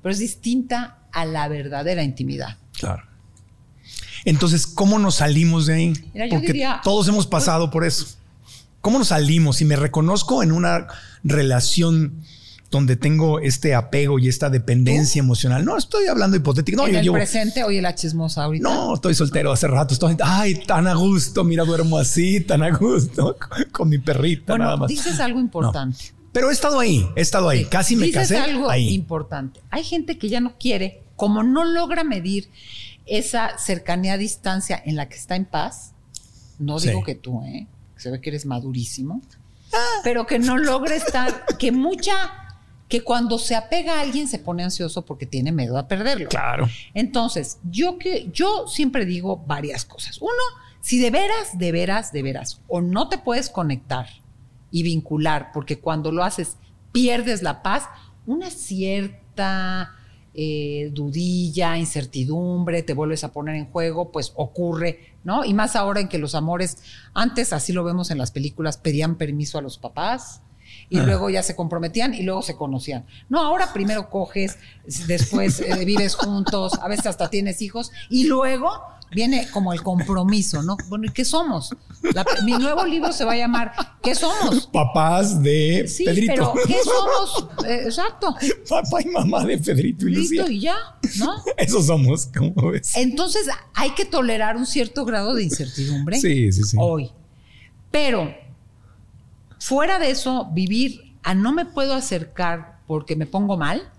pero es distinta a la verdadera intimidad. Claro. Entonces, ¿cómo nos salimos de ahí? Mira, Porque diría- todos hemos pasado por eso. ¿Cómo nos salimos? Si me reconozco en una relación donde tengo este apego y esta dependencia emocional. No, estoy hablando hipotético. No, en yo el llevo- presente, oye, la chismosa ahorita. No, estoy soltero hace rato. Estoy, ay, tan a gusto. Mira, duermo así, tan a gusto con, mi perrita nada bueno, más. dices algo importante. Pero he estado ahí, he estado ahí. Sí. Casi me Dices casé algo ahí. importante. Hay gente que ya no quiere, como no logra medir esa cercanía a distancia en la que está en paz. No Sí. digo que tú, ¿eh? Se ve que eres madurísimo. Ah. Pero que no logra estar, que mucha, que cuando se apega a alguien se pone ansioso porque tiene miedo a perderlo. Claro. Entonces, yo que yo siempre digo varias cosas. Uno, si de veras, de veras, de veras, o no te puedes conectar y vincular, porque cuando lo haces pierdes la paz, una cierta eh, dudilla, incertidumbre, te vuelves a poner en juego, pues ocurre, ¿no? Y más ahora en que los amores, antes así lo vemos en las películas, pedían permiso a los papás. Y Ah. luego ya se comprometían y luego se conocían. No, ahora primero coges, después eh, vives juntos, a veces hasta tienes hijos y luego viene como el compromiso, ¿no? Bueno, ¿y qué somos? La- mi nuevo libro se va a llamar ¿Qué somos? Papás de Sí, Pedrito. pero ¿qué somos? Eh, exacto. Papá y mamá de Pedrito y Lucía. Listo y ya, ¿no? Esos somos, ¿cómo ves? Entonces hay que tolerar un cierto grado de incertidumbre Sí, sí, sí. hoy. Pero fuera de eso, vivir a no me puedo acercar porque me pongo mal,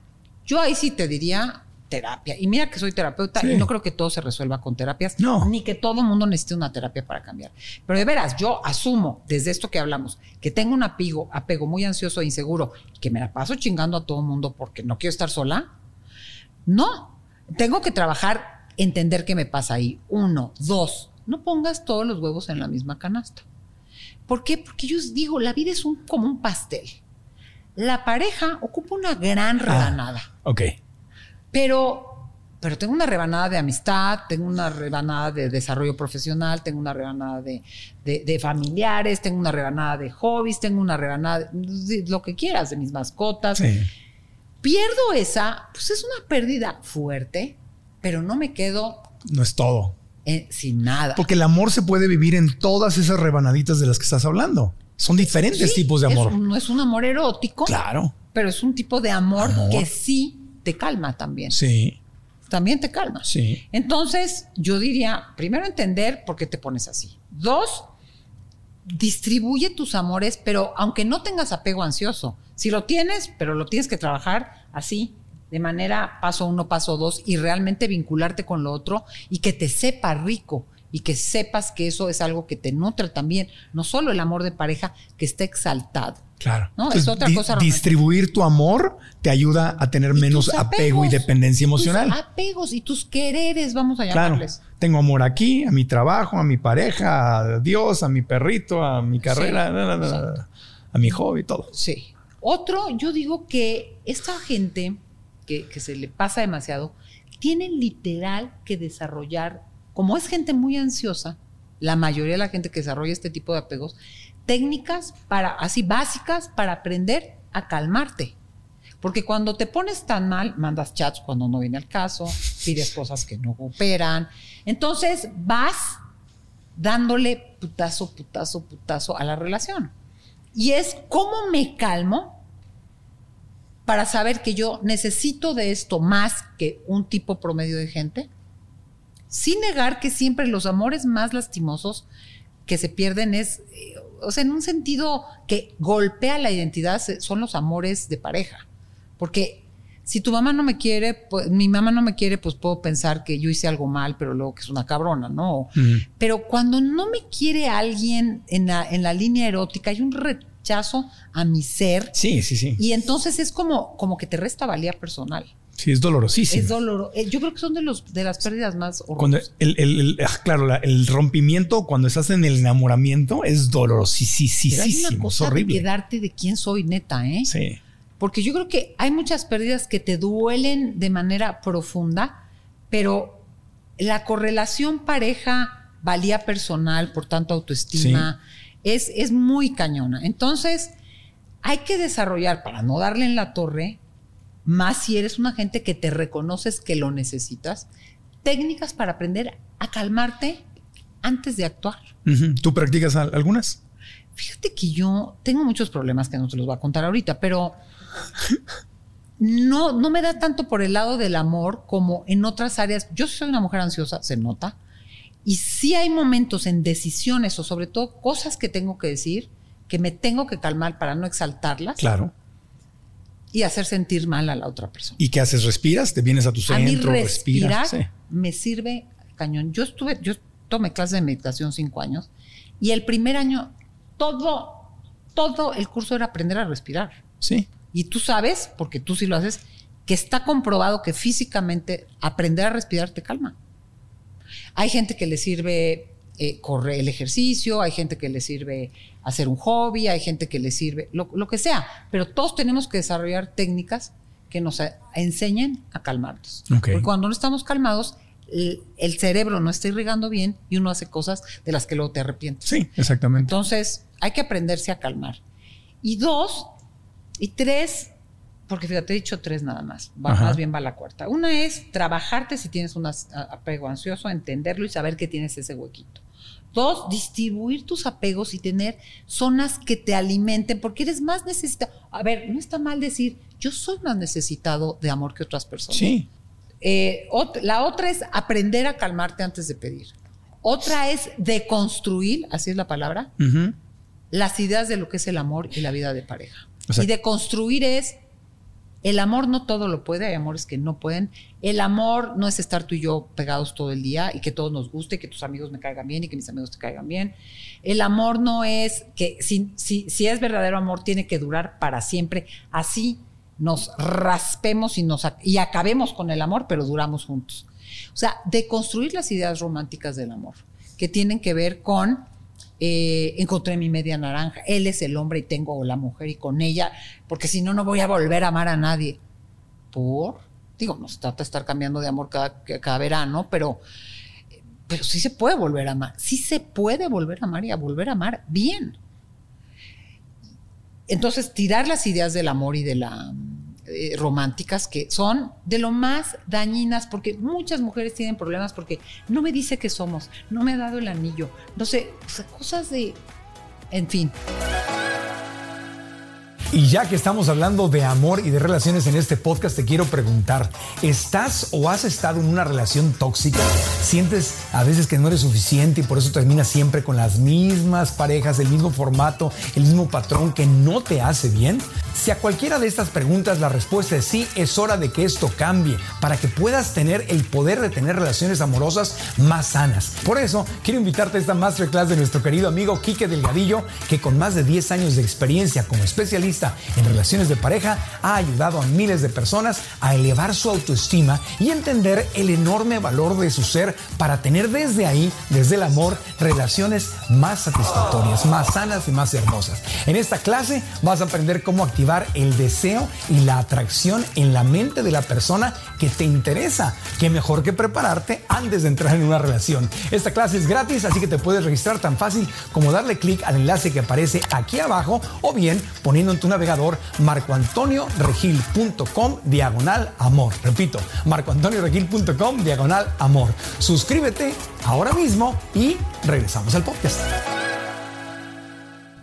yo ahí sí te diría terapia. Y mira que soy terapeuta Sí. y no creo que todo se resuelva con terapias, No. ni que todo el mundo necesite una terapia para cambiar. Pero de veras, yo asumo desde esto que hablamos que tengo un apego, apego muy ansioso e inseguro, que me la paso chingando a todo el mundo porque no quiero estar sola. No, tengo que trabajar, entender qué me pasa ahí. Uno, dos, no pongas todos los huevos en la misma canasta. ¿Por qué? Porque yo os digo, la vida es un, como un pastel. La pareja ocupa una gran Ah. rebanada, Ok. pero, pero tengo una rebanada de amistad, tengo una rebanada de desarrollo profesional, tengo una rebanada de, de- de familiares, tengo una rebanada de hobbies, tengo una rebanada de, de lo que quieras, de mis mascotas Sí. pierdo esa, pues es una pérdida fuerte, pero no me quedo No es todo. Eh, sin nada. Porque el amor se puede vivir en todas esas rebanaditas de las que estás hablando. Son diferentes Sí, tipos de amor. no es un amor erótico, Claro. pero es un tipo de amor, Amor. que sí te calma también. Sí, También te calma. sí. Entonces, yo diría, primero entender por qué te pones así. Dos, distribuye tus amores, pero aunque no tengas apego ansioso, si lo tienes, pero lo tienes que trabajar así, de manera paso uno, paso dos, y realmente vincularte con lo otro y que te sepa rico y que sepas que eso es algo que te nutre también, no solo el amor de pareja que esté exaltado. Claro. No, es otra cosa distribuir tu amor te ayuda a tener menos apego y dependencia emocional. Tus apegos y tus quereres, vamos a Claro. llamarles. Tengo amor aquí, a mi trabajo, a mi pareja, a Dios, a mi perrito, a mi carrera, Sí, na, na, na, exacto. a mi hobby, todo. Sí. Otro, yo digo que esta gente que, se le pasa demasiado, tiene literal que desarrollar, como es gente muy ansiosa, la mayoría de la gente que desarrolla este tipo de apegos, técnicas para, así básicas para aprender a calmarte. Porque cuando te pones tan mal, mandas chats cuando no viene al caso, pides cosas que no cooperan. Entonces vas dándole putazo, putazo, putazo a la relación. Y es cómo me calmo para saber que yo necesito de esto más que un tipo promedio de gente, sin negar que siempre los amores más lastimosos que se pierden es eh, o sea, en un sentido que golpea la identidad, son los amores de pareja. Porque si tu mamá no me quiere, pues, mi mamá no me quiere, pues puedo pensar que yo hice algo mal, pero luego que es una cabrona, ¿no? Pero cuando no me quiere alguien en la, en la línea erótica, hay un rechazo a mi ser. Sí, sí, sí. Y entonces es como, como que te resta valía personal. Sí, es dolorosísimo. Es doloroso. Eh, Yo creo que son de, los, de las pérdidas más Cuando horrorosas. el, el- el- ah, claro, la- el rompimiento, cuando estás en el enamoramiento, es hay dolorosísimo. Es de horrible. quedarte de quién soy, neta, ¿eh? Sí. Porque yo creo que hay muchas pérdidas que te duelen de manera profunda, pero la correlación pareja, valía personal, por tanto autoestima, es, es muy cañona. Entonces, hay que desarrollar, para no darle en la torre, más si eres una gente que te reconoces que lo necesitas, técnicas para aprender a calmarte antes de actuar. ¿Tú practicas al- algunas? Fíjate que yo tengo muchos problemas que no te los voy a contar ahorita, pero no, no me da tanto por el lado del amor como en otras áreas. Yo soy una mujer ansiosa, se nota. Y sí hay momentos en decisiones o sobre todo cosas que tengo que decir que me tengo que calmar para no exaltarlas Claro. y hacer sentir mal a la otra persona. ¿Y qué haces? ¿Respiras? ¿Te vienes a tu a mí centro? respirar ¿Respiras? Sí. me sirve cañón. Yo estuve, yo tomé clases de meditación cinco años y el primer año todo, todo el curso era aprender a respirar. Sí. Y tú sabes, porque tú sí lo haces, que está comprobado que físicamente aprender a respirar te calma. Hay gente que le sirve eh, correr el ejercicio, hay gente que le sirve hacer un hobby, hay gente que le sirve lo, lo que sea, pero todos tenemos que desarrollar técnicas que nos a- enseñen a calmarnos. Porque cuando no estamos calmados, el, el cerebro no está irrigando bien y uno hace cosas de las que luego te arrepientes. Sí, exactamente. Entonces, hay que aprenderse a calmar. Y dos, y tres, porque fíjate, he dicho tres nada más, va- más bien va la cuarta. Una es trabajarte si tienes un apego ansioso, entenderlo y saber que tienes ese huequito. Dos, distribuir tus apegos y tener zonas que te alimenten, porque eres más necesitado. A ver, no está mal decir, yo soy más necesitado de amor que otras personas. Sí. Eh, ot- la otra es aprender a calmarte antes de pedir. Otra es deconstruir, así es la palabra, las ideas de lo que es el amor y la vida de pareja. O sea- y de construir es, el amor no todo lo puede, hay amores que no pueden. El amor no es estar tú y yo pegados todo el día y que todos nos guste, que tus amigos me caigan bien y que mis amigos te caigan bien. El amor no es que si, si, si es verdadero amor tiene que durar para siempre. Así nos raspemos y, nos, y acabemos con el amor, pero duramos juntos. O sea, de construir las ideas románticas del amor, que tienen que ver con eh, encontré mi media naranja, él es el hombre y tengo la mujer y con ella, porque si no, no voy a volver a amar a nadie. ¿Por? Digo, no se trata de estar cambiando de amor cada, cada verano, pero, pero sí se puede volver a amar, sí se puede volver a amar y a volver a amar bien. Entonces, tirar las ideas del amor y de la eh, románticas que son de lo más dañinas porque muchas mujeres tienen problemas porque no me dice que somos, no me ha dado el anillo, no sé, o sea, cosas de, en fin. Y ya que estamos hablando de amor y de relaciones en este podcast, te quiero preguntar, ¿estás o has estado en una relación tóxica? ¿Sientes a veces que no eres suficiente y por eso terminas siempre con las mismas parejas, el mismo formato, el mismo patrón que no te hace bien? Si a cualquiera de estas preguntas la respuesta es sí, es hora de que esto cambie para que puedas tener el poder de tener relaciones amorosas más sanas. Por eso quiero invitarte a esta masterclass de nuestro querido amigo Quique Delgadillo, que con más de 10 años de experiencia como especialista en relaciones de pareja ha ayudado a miles de personas a elevar su autoestima y entender el enorme valor de su ser para tener desde ahí, desde el amor, relaciones más satisfactorias, más sanas y más hermosas. En esta clase vas a aprender cómo activar el deseo y la atracción en la mente de la persona que te interesa. Qué mejor que prepararte antes de entrar en una relación. Esta clase es gratis, así que te puedes registrar tan fácil como darle clic al enlace que aparece aquí abajo o bien poniendo en tu navegador marcoantonioregil.com diagonal amor. Repito, marcoantonioregil.com diagonal amor. Suscríbete ahora mismo y regresamos al podcast.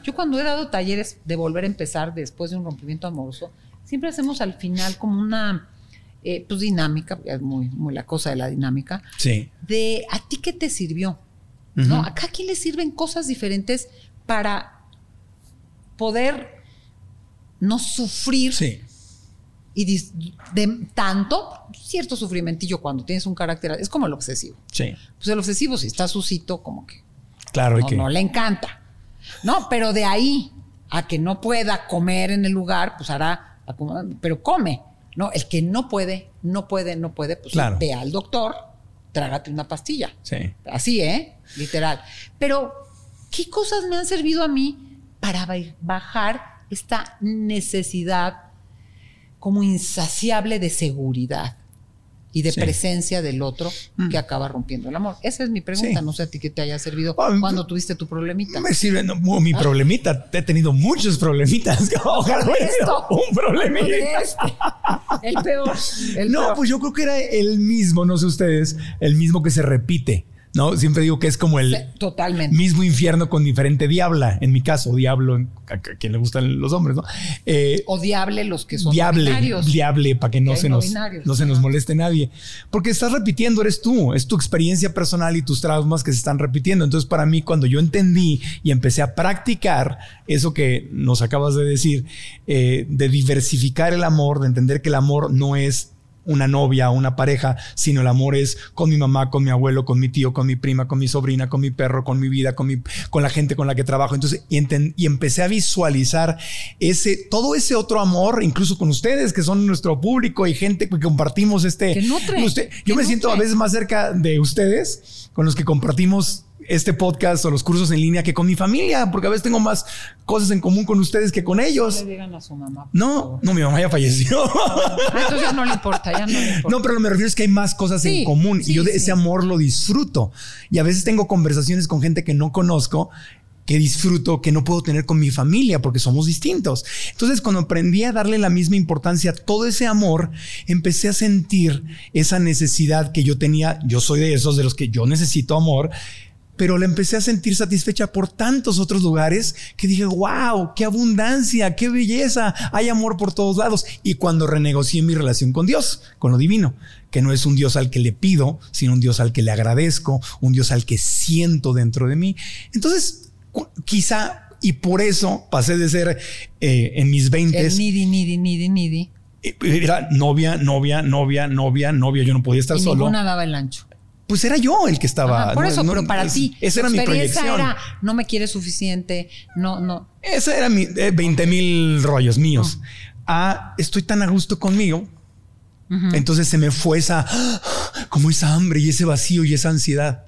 Yo cuando he dado talleres de volver a empezar después de un rompimiento amoroso, siempre hacemos al final como una eh, pues dinámica, es muy, muy la cosa de la dinámica, Sí. de a ti qué te sirvió. ¿no? A cada quien le sirven cosas diferentes para poder no sufrir Sí. y de tanto cierto sufrimentillo cuando tienes un carácter es como el obsesivo. Sí. Pues el obsesivo si está susito como que Claro, no, que. no le encanta. No, pero de ahí a que no pueda comer en el lugar, pues hará, pero come. No, el que no puede, no puede, no puede, pues Claro. ve al doctor, trágate una pastilla. Sí. Así, ¿eh? Literal. Pero, ¿qué cosas me han servido a mí para ba- bajar esta necesidad como insaciable de seguridad y de Sí. presencia del otro que acaba rompiendo el amor? Esa es mi pregunta. Sí. No sé a ti qué te haya servido Ah, cuando tuviste tu problemita. Me sirve no, mi problemita. He tenido muchos problemitas. Ojalá hubiera sido Esto. un problemita. Este. El peor. el No, peor. pues yo creo que era el mismo, no sé ustedes, el mismo que se repite. No, siempre digo que es como el Totalmente. mismo infierno con diferente diabla. En mi caso, diablo, a, a quien le gustan los hombres, ¿no? Eh, Odiable los que son diable, binarios. diable, para que no Que se no nos, binarios. no se nos moleste nadie. Porque estás repitiendo, eres tú, es tu experiencia personal y tus traumas que se están repitiendo. Entonces, para mí, cuando yo entendí y empecé a practicar eso que nos acabas de decir, eh, de diversificar el amor, de entender que el amor no es una novia, una pareja, sino el amor es con mi mamá, con mi abuelo, con mi tío, con mi prima, con mi sobrina, con mi perro, con mi vida, con mi, con la gente con la que trabajo. Entonces, y, enten- y empecé a visualizar ese, todo ese otro amor, incluso con ustedes, que son nuestro público y gente que compartimos este. Que nutre, usted- que yo me siento a veces más cerca de ustedes, con los que compartimos este podcast o los cursos en línea que con mi familia, porque a veces tengo más cosas en común con ustedes que con No ellos. le digan a su mamá. No, no, mi mamá ya falleció. Ah, entonces ya no le importa, ya no le importa. No, pero lo que me refiero es que hay más cosas Sí, en común sí, y yo de sí. ese amor lo disfruto. Y a veces tengo conversaciones con gente que no conozco que disfruto, que no puedo tener con mi familia porque somos distintos. Entonces, cuando aprendí a darle la misma importancia a todo ese amor, empecé a sentir esa necesidad que yo tenía. Yo soy de esos de los que yo necesito amor, pero la empecé a sentir satisfecha por tantos otros lugares que dije, wow, qué abundancia, qué belleza, hay amor por todos lados. Y cuando renegocié mi relación con Dios, con lo divino, que no es un Dios al que le pido, sino un Dios al que le agradezco, un Dios al que siento dentro de mí. Entonces, quizá, y por eso pasé de ser eh, en mis El veintes, needy, needy, needy, needy. eh, era novia, novia, novia, novia, novia, yo no podía estar Y solo. ninguna daba el ancho. Pues era yo el que estaba. Ajá, por no- eso, no- pero para es- ti. Esa era mi experiencia proyección. era, no me quieres suficiente, no, no. Esa era mi 20 mil rollos míos. Ah, estoy tan a gusto conmigo. Entonces se me fue esa, como esa hambre y ese vacío y esa ansiedad.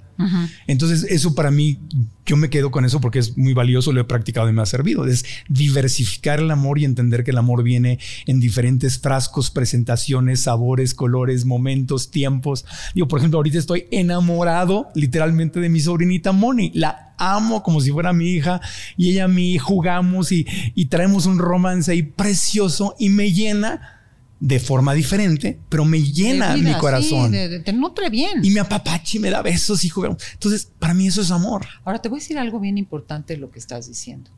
Entonces eso para mí, yo me quedo con eso porque es muy valioso, lo he practicado y me ha servido. Es diversificar el amor y entender que el amor viene en diferentes frascos, presentaciones, sabores, colores, momentos, tiempos. Digo, por ejemplo, ahorita estoy enamorado literalmente de mi sobrinita Moni. La amo como si fuera mi hija y ella a mí jugamos y, y traemos un romance precioso y me llena de forma diferente, pero me llena vida, mi corazón. sí, de- de- te nutre bien. Y me apapacha y me da besos y jugamos. Entonces, para mí eso es amor. Ahora te voy a decir algo bien importante de lo que estás diciendo.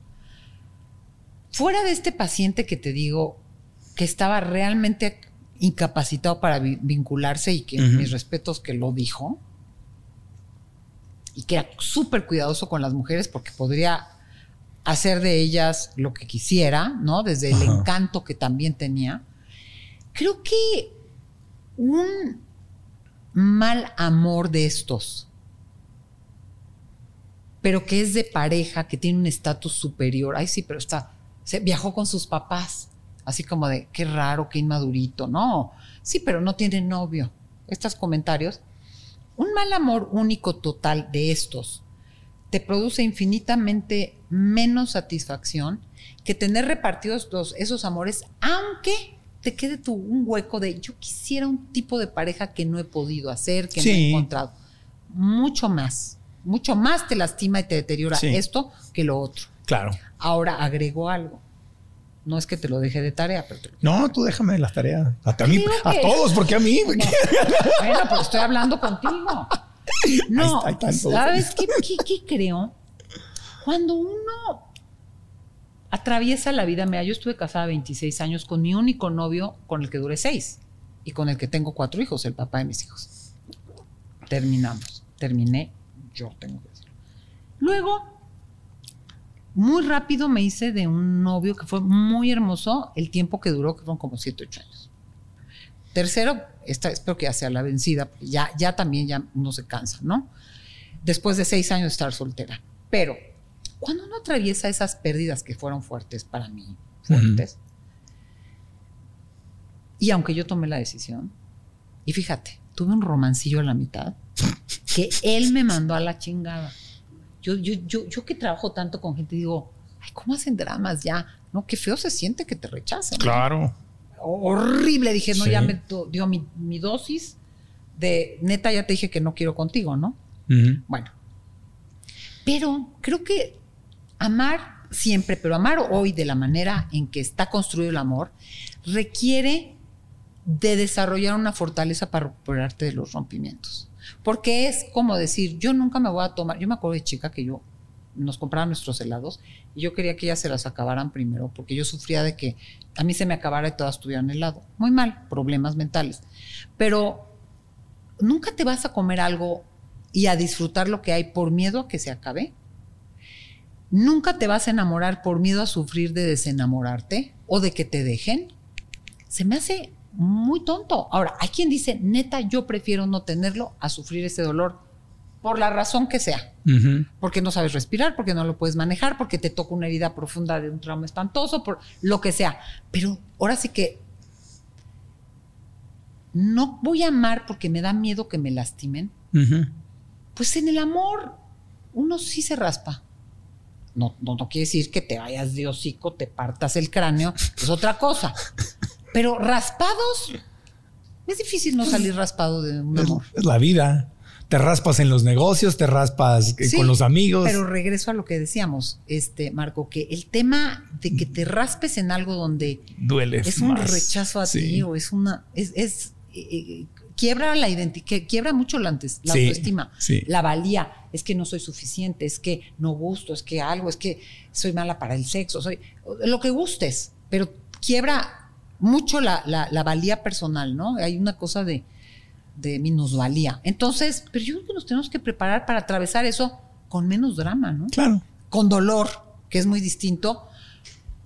Fuera de este paciente que te digo que estaba realmente incapacitado para vi- vincularse y que mis respetos que lo dijo y que era súper cuidadoso con las mujeres porque podría hacer de ellas lo que quisiera, ¿no? Desde el Ajá. encanto que también tenía. Creo que un mal amor de estos pero que es de pareja, que tiene un estatus superior. Ay, sí, pero está, se viajó con sus papás, así como de, qué raro, qué inmadurito. No, sí, pero no tiene novio. Estos comentarios. Un mal amor único total de estos te produce infinitamente menos satisfacción que tener repartidos esos amores, aunque te quede tu, un hueco de yo quisiera un tipo de pareja que no he podido hacer, que no he encontrado. Mucho más, mucho más te lastima y te deteriora Sí. esto que lo otro. Claro. Ahora agrego algo. No es que te lo deje de tarea, pero te lo No, tú déjame las tareas. A, mí, a que- todos, porque a mí. Bueno, pero estoy hablando contigo. No, ¿sabes qué, qué- qué creo? Cuando uno atraviesa la vida, mira, yo estuve casada 26 años con mi único novio con el que duré 6 y con el que tengo cuatro hijos, el papá de mis hijos. Terminamos, terminé, yo tengo que decirlo. Luego, muy rápido me hice de un novio que fue muy hermoso el tiempo que duró, que fueron como 7, 8 años. Tercero, esta, espero que ya sea la vencida, ya, ya también ya no se cansa, ¿no? Después de seis años de estar soltera. Pero cuando uno atraviesa esas pérdidas que fueron fuertes para mí, fuertes, y aunque yo tomé la decisión, y fíjate, tuve un romancillo a la mitad, que él me mandó a la chingada. Yo, yo, yo, yo que trabajo tanto con gente, digo, ay, ¿cómo hacen dramas ya? No, qué feo se siente que te rechacen. ¿no? Claro. Horrible. Dije, no, Sí. ya me dio mi, mi dosis de neta, ya te dije que no quiero contigo, ¿no? Bueno. Pero creo que amar siempre, pero amar hoy de la manera en que está construido el amor, requiere de desarrollar una fortaleza para recuperarte de los rompimientos. Porque es como decir, yo nunca me voy a tomar, yo me acuerdo de chica que yo nos compraba nuestros helados y yo quería que ellas se las acabaran primero porque yo sufría de que a mí se me acabara y todas tuvieran helado. Muy mal, problemas mentales. Pero nunca te vas a comer algo y a disfrutar lo que hay por miedo a que se acabe. Nunca te vas a enamorar por miedo a sufrir de desenamorarte o de que te dejen. Se me hace muy tonto. Ahora, hay quien dice, neta, yo prefiero no tenerlo a sufrir ese dolor por la razón que sea. Porque no sabes respirar, porque no lo puedes manejar, porque te toca una herida profunda de un trauma espantoso, por lo que sea. Pero ahora sí que no voy a amar porque me da miedo que me lastimen. Pues en el amor uno sí se raspa. No, no, no quiere decir que te vayas de hocico, te partas el cráneo, es otra cosa. Pero raspados, es difícil no salir raspado de un amor. es la vida. Te raspas en los negocios, te raspas eh, Sí, con los amigos. Pero regreso a lo que decíamos, este Marco, que el tema de que te raspes en algo donde Duele. es un rechazo a Sí. ti o es una es, es, eh, eh, quiebra la identidad, quiebra mucho la, antes- la Sí, autoestima, sí. la valía, es que no soy suficiente, es que no gusto, es que algo, es que soy mala para el sexo, soy lo que gustes, pero quiebra mucho la, la- la valía personal, ¿no? Hay una cosa de, de minusvalía. Entonces, pero yo creo que nos tenemos que preparar para atravesar eso con menos drama, ¿no? Claro. Con dolor, que es muy distinto.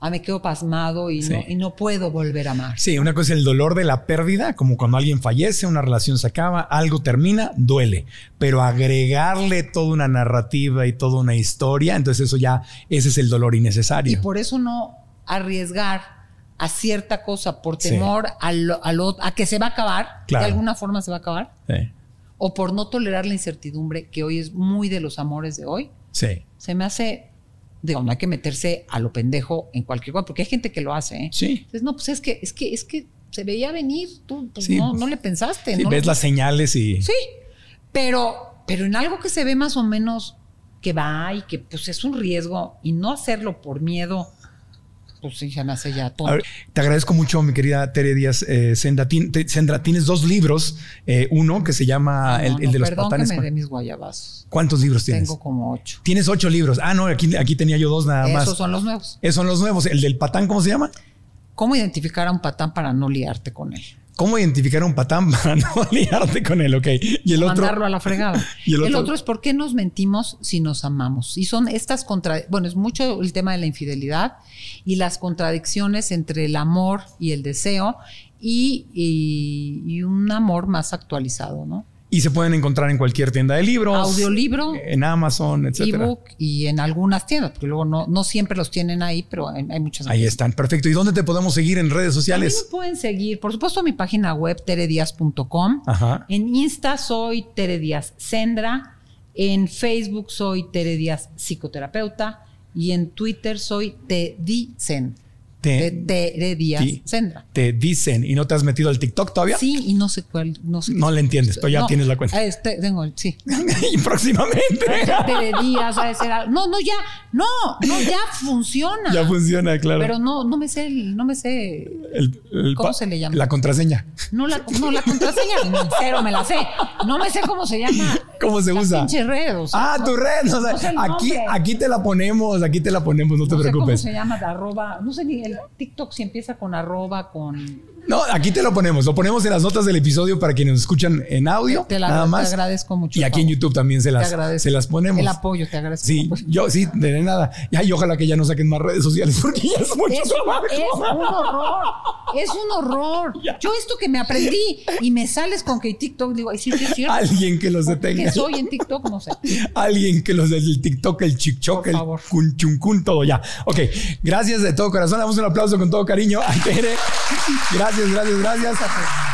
A me quedo pasmado y, Sí. no, y no puedo volver a amar. Sí, una cosa es el dolor de la pérdida, como cuando alguien fallece, una relación se acaba, algo termina, duele. Pero agregarle toda una narrativa y toda una historia, entonces eso ya, ese es el dolor Y innecesario. por eso no arriesgar a cierta cosa por Sí. temor a, lo- a lo- a que se va a acabar, Claro. de alguna forma se va a acabar, Sí. o por no tolerar la incertidumbre que hoy es muy de los amores de hoy, Sí. se me hace, digo, no hay que meterse a lo pendejo en cualquier cosa, porque hay gente que lo hace, ¿eh? Sí. Entonces, no, pues es que, es que, es que se veía venir, tú pues, Sí. no, no le pensaste. Sí, no ves las señales y. Sí, pero, pero en algo que se ve más o menos que va y que pues es un riesgo y no hacerlo por miedo, pues sí, se me hace ya ver, te agradezco mucho, mi querida Tere Díaz eh, Sendra. Tin- te- Sendra, tienes dos libros. eh, uno que se llama No, el, no, de los perdón patanes. que me dé mis guayabazos. ¿Cuántos libros tienes? Tengo como ocho. Tienes ocho libros. Ah, no, aquí, aquí tenía yo dos nada más. Esos son los nuevos. Esos son los nuevos. El del patán, ¿cómo se llama? ¿Cómo identificar a un patán para no liarte con él? ¿Cómo identificar a un patán para no liarte con él? Ok. Y el otro. Mandarlo a la fregada. Y el el, otro- otro? es por qué nos mentimos si nos amamos. Y son estas contra, bueno, es mucho el tema de la infidelidad y las contradicciones entre el amor y el deseo y, y- y un amor más actualizado, ¿no? Y se pueden encontrar en cualquier tienda de libros. Audiolibro, En Amazon, etcétera. ebook y en algunas tiendas, porque luego no, no siempre los tienen ahí, pero hay, hay muchas. Ahí están. Perfecto. ¿Y dónde te podemos seguir en redes sociales? me pueden seguir, por supuesto, a mi página web, teredias.com. En Insta soy Tere Díaz Sendra. En Facebook soy Tere Díaz Psicoterapeuta. Y en Twitter soy Tedicen. Te, Díaz Sí. Sendra. te dicen. ¿Y no te has metido al TikTok todavía? Sí, y no sé cuál. No, sé No le entiendes, pero ya No, tienes la cuenta. Este, tengo el, sí. y próximamente. Tere Díaz, de ser algo- No, no, ya, no, no, ya funciona. ya funciona, claro. Pero no, no me sé, el- no me sé. El- el ¿Cómo se le llama? La contraseña. No la, no, la contraseña, cero me la sé. No me sé cómo se llama. ¿Cómo se la usa? pinche red, o sea, Ah, tu red. o sea, no sé el aquí, aquí te la ponemos, aquí te la ponemos, no te sé cómo preocupes. se llama, arroba, no sé ni el TikTok si empieza con arroba, con No, aquí te lo ponemos. Lo ponemos en las notas del episodio para quienes nos escuchan en audio. Te, la, nada más. te agradezco mucho. Y aquí en YouTube también se las, se las ponemos. El apoyo, te agradezco. Sí, yo sí, de nada. Y ojalá que ya no saquen más redes sociales porque ya es mucho es, trabajo. Es un horror. Es un horror. Yo esto que me aprendí y me sales con que TikTok, digo, ay, sí, sí, cierto. Alguien que los detenga. Que soy en TikTok, no sé. Alguien que los del TikTok, el chichoc, el cunchuncun, todo ya. Ok, gracias de todo corazón. Damos un aplauso con todo cariño a Tere. Gracias, gracias, gracias.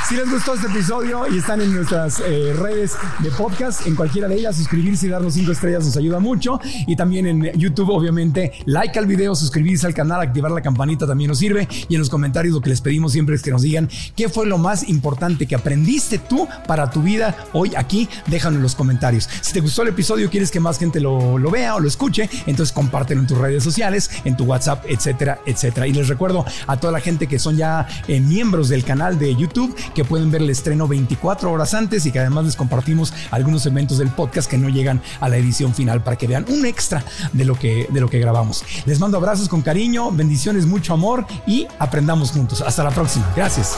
Si les gustó este episodio y están en nuestras eh, redes de podcast, en cualquiera de ellas, suscribirse y darnos cinco estrellas nos ayuda mucho. Y también en YouTube, obviamente, like al video, suscribirse al canal, activar la campanita también nos sirve. Y en los comentarios lo que les pedimos siempre es que nos digan qué fue lo más importante que aprendiste tú para tu vida hoy aquí. Déjalo en los comentarios. Si te gustó el episodio, quieres que más gente lo, lo vea o lo escuche, entonces compártelo en tus redes sociales, en tu WhatsApp, etcétera, etcétera. Y les recuerdo a toda la gente que son ya eh, miembros del canal de YouTube que pueden ver el estreno 24 horas antes y que además les compartimos algunos eventos del podcast que no llegan a la edición final para que vean un extra de lo que, de lo que grabamos. Les mando abrazos con cariño, bendiciones, mucho amor y aprendamos juntos. Hasta la próxima. Gracias.